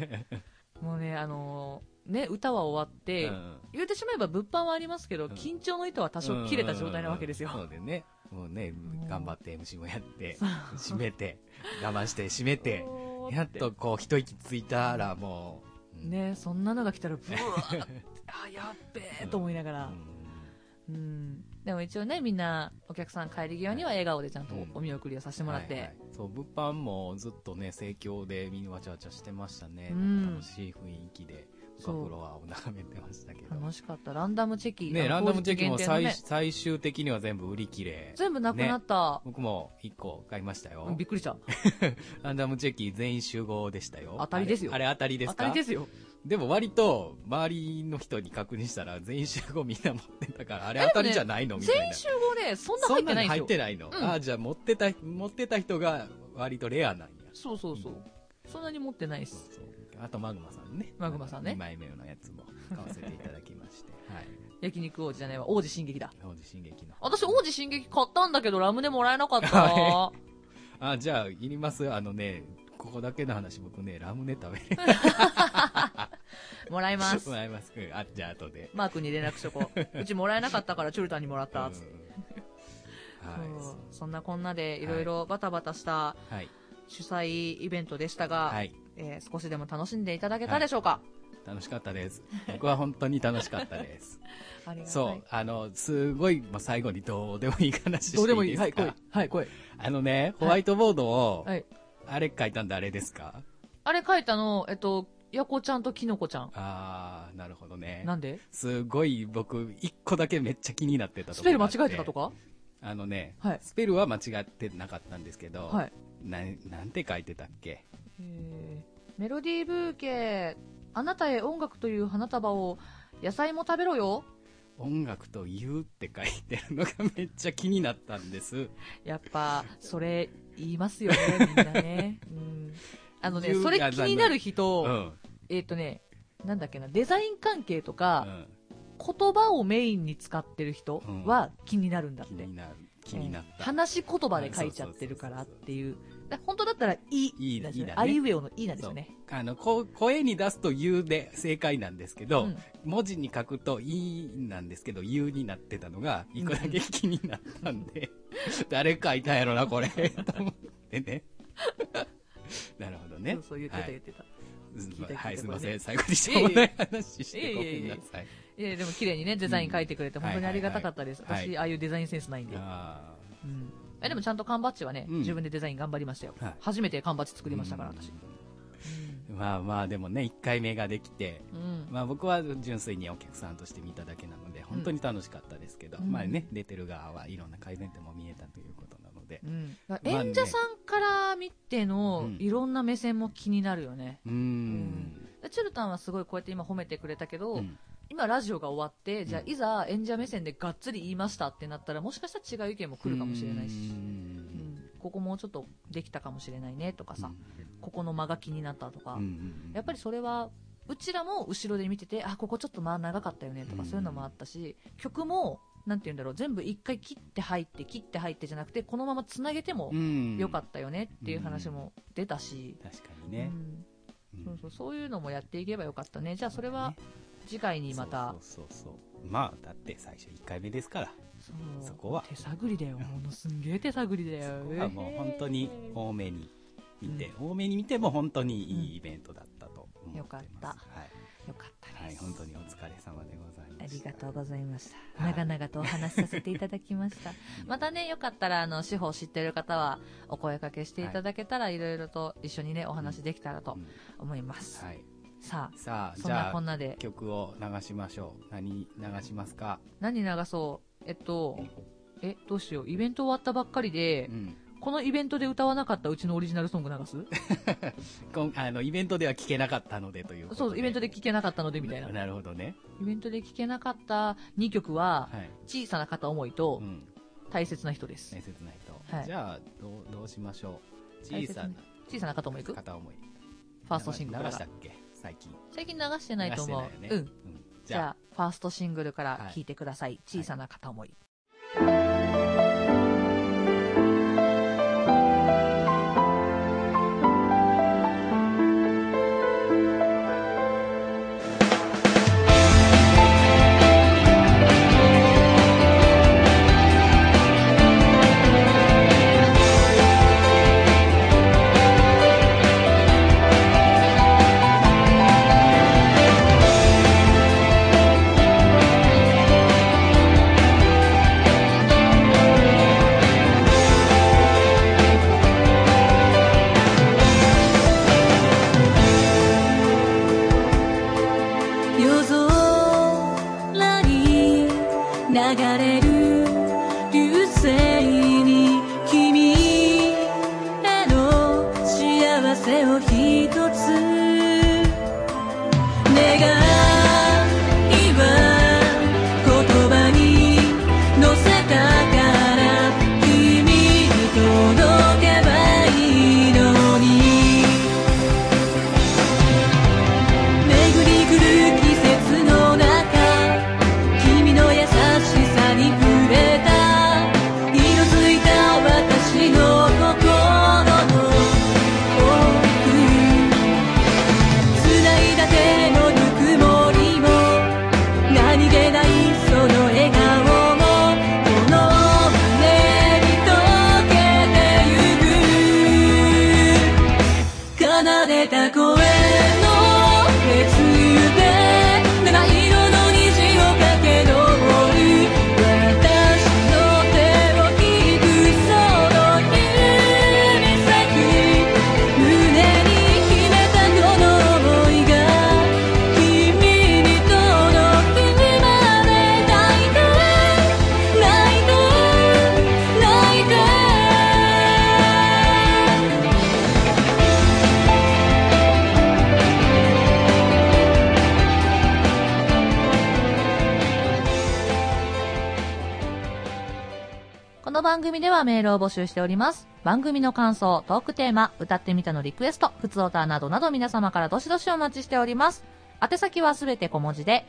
もうね、あのーね、歌は終わって、うん。言うてしまえば物販はありますけど、ん。緊張の糸は多少切れた状態なわけですよ。そうでね。もうね頑張って MC もやって締めて、我慢して締めて、やっとこう一息ついたらもう、うん。ねそんなのが来たらブワーって あやっべえと思いながら、うん。うん、でも一応ねみんなお客さん帰り際には笑顔でちゃんとお見送りをさせてもらって、はいはい。そう物販もずっとね盛況でみんなわちゃわちゃしてましたね、うん。楽しい雰囲気でそう。フロアを眺めてましたけど。楽しかった。ランダムチェキ。ねランダムチェキも最,、ね。最終的には全部売り切れ。全部なくなった、僕も1個買いましたよ、うんびっくりした。ランダムチェキ全員集合でしたよ。当たりですよ。あれ当たりです当かたりですよでも割と周りの人に確認したら全員集合みんな持ってたからあれ当たりじゃないのみたいな。全員集合でそんな入ってないん入ってないの、うん。ああじゃあ持ってた持ってた人が割とレアなんや。そうそうそう、そんなに持ってないです。そうあとマグマさんね。マグマさんね。2枚目のやつも買わせていただきまして。はい。焼肉王子じゃないわ。王子進撃だ。王子進撃の。私王子進撃買ったんだけどラムネもらえなかった。はあじゃあいります？あのねここだけの話僕ねラムネ食べれ もらいます。もらいます。うん。あじゃあ後で。マー君に連絡しとこう。うちもらえなかったからチュルタンにもらった。っつって、うんそうはそんなこんなでいろい。ろバタバタしたいはい。主催イベントでしたが、はい。えー少しでも楽しんでいただけたでしょうか、楽しかったです。僕は本当に楽しかったです。ありがたい。そう。あのすごい、まあ、最後にどうでもいい話してどうでもいい。いいですかはい来い。はい来い。あのねホワイトボードを、はいあれ書いたん誰ですか？あれ書いたのえっとやこちゃんときのこちゃん。ああなるほどね。なんで？すごい僕一個だけめっちゃ気になってたとスペル間違えてたとか？あのね、はい。スペルは間違ってなかったんですけど、はい。ななんて書いてたっけ？えーメロディーブーケあなたへ音楽という花束を野菜も食べろよ。音楽と言うって書いてるのがめっちゃ気になったんです。やっぱそれ言いますよねみんなね、うん、あのねそれ気になる人、うん、うんえっ、とねなんだっけなデザイン関係とか、言葉をメインに使ってる人は気になるんだって、気になる。気になっえーた、話し言葉で書いちゃってるからっていうだ本当だったら「い」い。いいね。あいうえおの「い」なんですよね。あのこ声に出すと「言う」で正解なんですけど、うん。文字に書くと「い」なんですけど「言う」になってたのが一個だけ気になったんで、誰書いたんやろなこれと思ってね。なるほどね。そうそう言ってたはい言ってた、はい、すみません。最後にしょうもない話してごめんなさい。いやでも綺麗にねデザイン書いてくれてうん本当にありがたかったです、私ああいうデザインセンスないんで、あ。うんえでもちゃんと缶バッジはね、うん。自分でデザイン頑張りましたよ、はい。初めて缶バッジ作りましたからうん。私まあまあ、でもね、1回目ができて、うん、うんまあ僕は純粋にお客さんとして見ただけなので、本当に楽しかったですけど、うん。まあね、出てる側はいろんな改善点も見えたということなので。う、ん。まあね。演者さんから見てのうん。いろんな目線も気になるよね、うーん。でチュルタンはすごいこうやって今褒めてくれたけど、うん今ラジオが終わってじゃあうん。いざ演者目線でがっつり言いましたってなったらもしかしたら違う意見も来るかもしれないし、うん。ん。ここもうちょっとできたかもしれないねとかさ、ここの間が気になったとか、やっぱりそれはうちらも後ろで見ててあここちょっと間長かったよねとかうん。そういうのもあったし、曲もなんて言うんだろう全部一回切って入って切って入ってじゃなくてこのままつなげてもうん。よかったよねっていう話も出たし、確かにね。うん。そうそうそういうのもやっていけばよかったね。じゃあそれは次回にまたそうそうそう。まあ、だって最初1回目ですから、そこは手探りだよものすんげえ手探りだよそこはもう本当に多めに見て、多めに見ても本当にいいイベントだったと思ってます。よかったはい。よかったはい、本当にお疲れ様でございまあした。りがとうございました。はい長々とお話しさせていただきました。またね、よかったら、あの、司法を知ってる方は、お声かけしていただけたら、いろいろと一緒にね、お話できたらとうん思います。はい。ささあ、あ、そんなじゃあ、こんなで、曲を流しましょう。何流しますか？何流そう？えっと、え、どうしよう？イベント終わったばっかりでう、ん。このイベントで歌わなかったうちのオリジナルソング流す？こんあの、イベントでは聴けなかったのでという。そう、イベントで聴けなかったので、みたいな。なるほどね。イベントで聴けなかった2曲は、はい。小さな片思いとう、ん。大切な人です。大切な人。はいじゃあ、どう、どうしましょう？小さな小さな片思いいく？フ片思い。ァーストシングル流した。っけ？最近。最近流してないと思う。ねうん。じゃあ、ファーストシングルから聴いてください。小さな片思い。「夜メールを募集しております。番組の感想、トークテーマ、歌ってみたのリクエスト、ふつおたなどなど皆様からどしどしお待ちしております。宛先はすべて小文字で、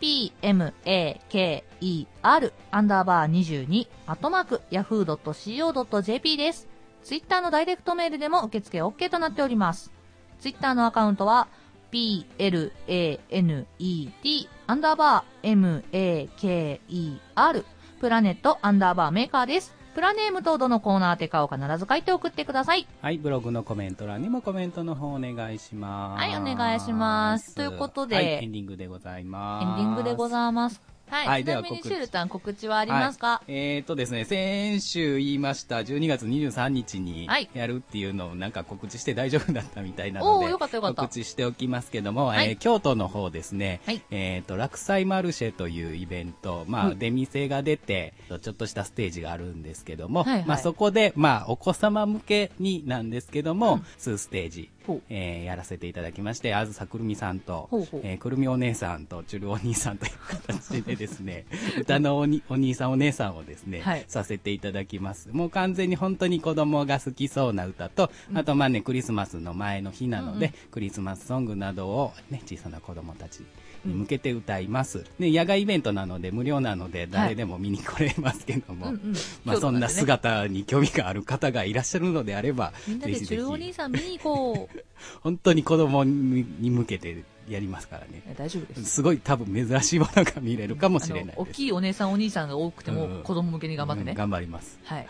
p, m, a, k, e, r, アンダーバー22、アットマーク、yahoo.co.jp です。ツイッターのダイレクトメールでも受付 OK となっております。ツイッターのアカウントは、p, l, a, n, e, t, アンダーバー m, a, k, e, r プラネットアンダーバーメーカーです。プラネームとどのコーナーてかを必ず書いて送ってください。はい、ブログのコメント欄にもコメントの方お願いします。はいお願いしますということではい、エンディングでございエます。ンディングでございます。はい。はいでは告知。シェルタン告知はありますか、はい、えーとですね、先週言いました、12月23日にはい。やるっていうのをなんか告知して大丈夫だったみたいなので、よかったよかった。告知しておきますけども、はい。えー京都の方ですね、はい。えーと、落栽マルシェというイベント、まあ、はい出店が出て、ちょっとしたステージがあるんですけども、はいはい。まあそこで、まあお子様向けになんですけども、うん。数ステージ、えーやらせていただきまして、あずさくるみさんと、ほえーくるみお姉さんとちゅるお兄さんという形でですね、歌のおにお兄さんお姉さんをですね、はい。させていただきます。もう完全に本当に子供が好きそうな歌と、あとまあね、クリスマスの前の日なので、うんクリスマスソングなどをね、小さな子供たちに向けて歌います。で、野外イベントなので無料なので誰でも見に来れますけども、うんうんまあそんな姿に興味がある方がいらっしゃるのであれば、みんなぜひぜでチュルお兄ひ、さん見に行こう。本当に子供にに向けてやりますからね。え大丈夫です。すごい多分珍しいものが見れるかもしれない大きいお姉さんお兄さんが多くても、うん子供向けに頑張ってね。うん頑張ります。はい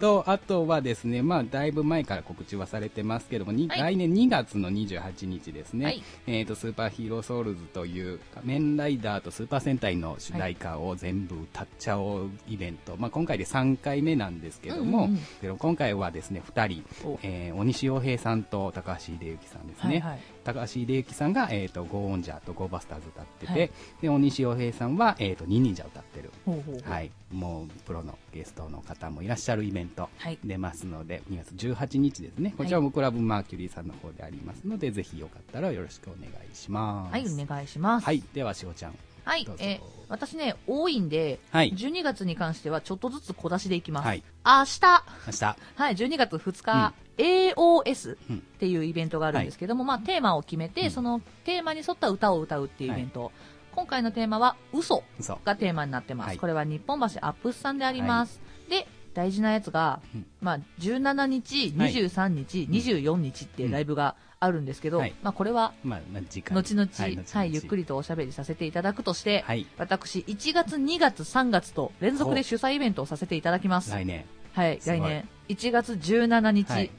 と、あとはですね、まあ、だいぶ前から告知はされてますけども、にはい来年2月の28日ですね、はいえっ、と、スーパーヒーローソウルズという仮面ライダーとスーパー戦隊の主題歌を全部歌っちゃおうイベント。まあ、今回で3回目なんですけども、うんうん今回はですね、2人お、えー、大西洋平さんと高橋秀幸さんですね。はいはい。高橋秀幸さんが、えー、とゴーオンジャーとゴーバスターズ歌ってて、はい。で大西洋平さんは、えー、とニニンジャー歌ってる。はい、もうプロのゲストの方もいらっしゃるイベントはい。出ますので、2月18日ですね。こちらもクラブマーキュリーさんの方でありますので、ぜひよかったらよろしくお願いします。はい、お願いします。はい。ではしおちゃん。はいえー私ね、多いんで、はい。12月に関してはちょっとずつ小出しでいきます。はい。明日、明日。はい、12月2日、うんっていうイベントがあるんですけども、まあ、テーマを決めて、うん。そのテーマに沿った歌を歌うっていうイベント。今回のテーマは、嘘嘘。がテーマになってます。はい。これは日本橋アップスさんであります。で、大事なやつが、うん。まあ、17日、はい。23日、24日っていうライブがあるんですけど、はい。まあ、これは、後々、ははいい、後々。ゆっくりとおしゃべりさせていただくとして、はい。私、1月、2月、3月と連続で主催イベントをさせていただきます。来年。はい、来年、1月17日、はい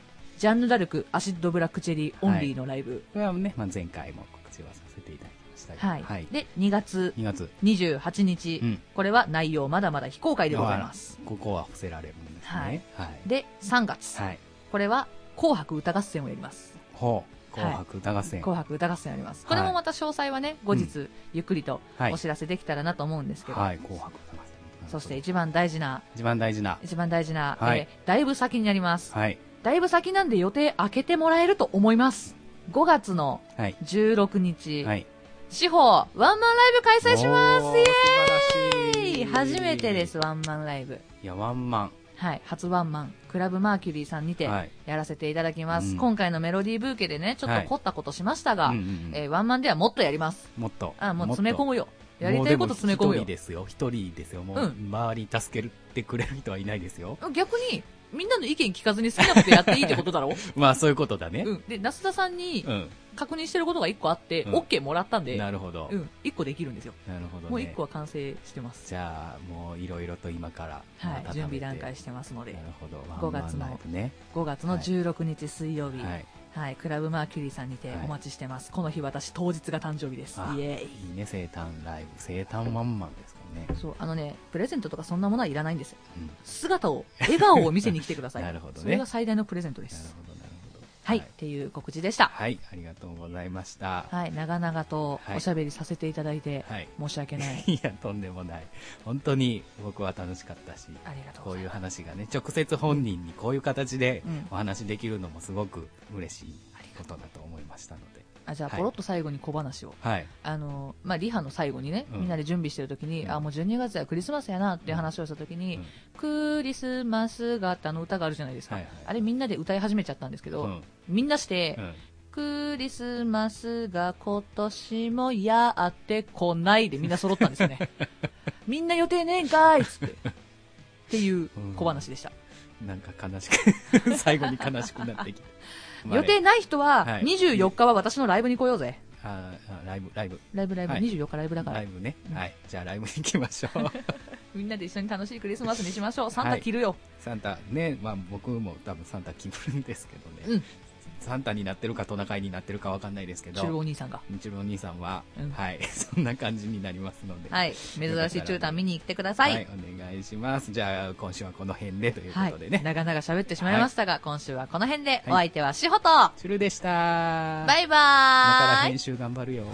Janne Da Arc、Acid Black Cherry オンリーのライブ。これはね、まあ、前回も告知はさせていただきましたがはい。はい、で、2月2月28日、うんこれは内容まだまだ非公開でございます。ここは伏せられるんですねはいはいで、3月、はいこれは紅白歌合戦をやります。ほ紅白歌合戦。紅白歌合戦あります。これもまた詳細はね、後日、ゆっくりとはいお知らせできたらなと思うんですけど、はい、紅白歌合戦。そして一番大事な、一番大事な。一番大事な、はいえーだいぶ先になります。はい。だいぶ先なんで予定開けてもらえると思います。5月のはい。16日、はい。司法ワンマンライブ開催しますイエ。ーイ初めてです、ワンマンライブ。いや、ワンマン。はい、初ワンマン、クラブマーキュリーさんにてはいやらせていただきます。うん今回のメロディーブーケでね、ちょっと凝ったことしましたが、うんうんうんえーワンマンではもっとやります。もっと。あ、もう詰め込む。むよ。やりたいこと詰め込むよ一人。ですよ。一人ですよ。もう、うん周り助けてくれる人はいないですよ。逆に、みんなの意見聞かずに好きなことやっていいってことだろ？まあ、そういうことだね。うん。で、那須田さんにうん。確認してることが1個あって、うん OK もらったんで、なるほど。うん、1個できるんですよ。なるほどね。もう1個は完成してます。じゃあ、もういろいろと今から。はい、準備段階ししてますのでなる、ほど。5月のね。5月の16日水曜日、はい。はい、クラブマーキュリーさんにてはいお待ちしてます。この日私当日が誕生日です。あイエーイ。いいね、生誕ライブ。生誕ワンマンですね。そう、あのね、プレゼントとかそんなものはいらないんですよ。うん。姿を、笑顔を見せに来てください。なるほどねそれが最大のプレゼントでなるす。ほど、なるほど。はい、っていう告知でした。はい、ありがとうございました。はい、長々とはいおしゃべりさせていただいて、はい。申し訳ない。いや、とんでもない。本当に僕は楽しかったし、ありがとうこういうございます。話がね、直接本人にこういう形でうんお話できるのもすごく嬉しいことだと思いましたので。あじゃあ、はいポロッと最後に小話を。はい。あの、まあ、リハの最後にね、うんみんなで準備してる時に、うんあ、もう12月はクリスマスやなっていう話をした時に、うんクリスマスがってあの歌があるじゃないですか。はいはいあれみんなで歌い始めちゃったんですけど、うんみんなして、うんクリスマスが今年もやってこないでみんな揃ったんですよね。みんな予定ねえんかいっつって。っていう小話でした。なんか悲しく、最後に悲しくなってきて。予定ない人は、はい24日は私のライブに来ようぜ。ああライブ、ライブ。ライブライブ、はい24日ライブだからライ。ブね。うんはい。じゃあライブに行きましょう。みんなで一緒に楽しいクリスマスにしましょう。サンはいタ着るよ。サンタ、ね、まあ僕も多分サンタ気分ですけどね。うんサンタになってるかトナカイになってるかわかんないですけど。中お兄さんが。日郎お兄さんは、うんはい、そんな感じになりますので。はい。珍しい中短見に来てください。はい、お願いします。じゃあ、今週はこの辺でというはいことでね。長々喋ってしまいましたが、今週はこの辺で、はいお相手はしほと、チュルでした。バイバ今からーイ編集頑張るよ。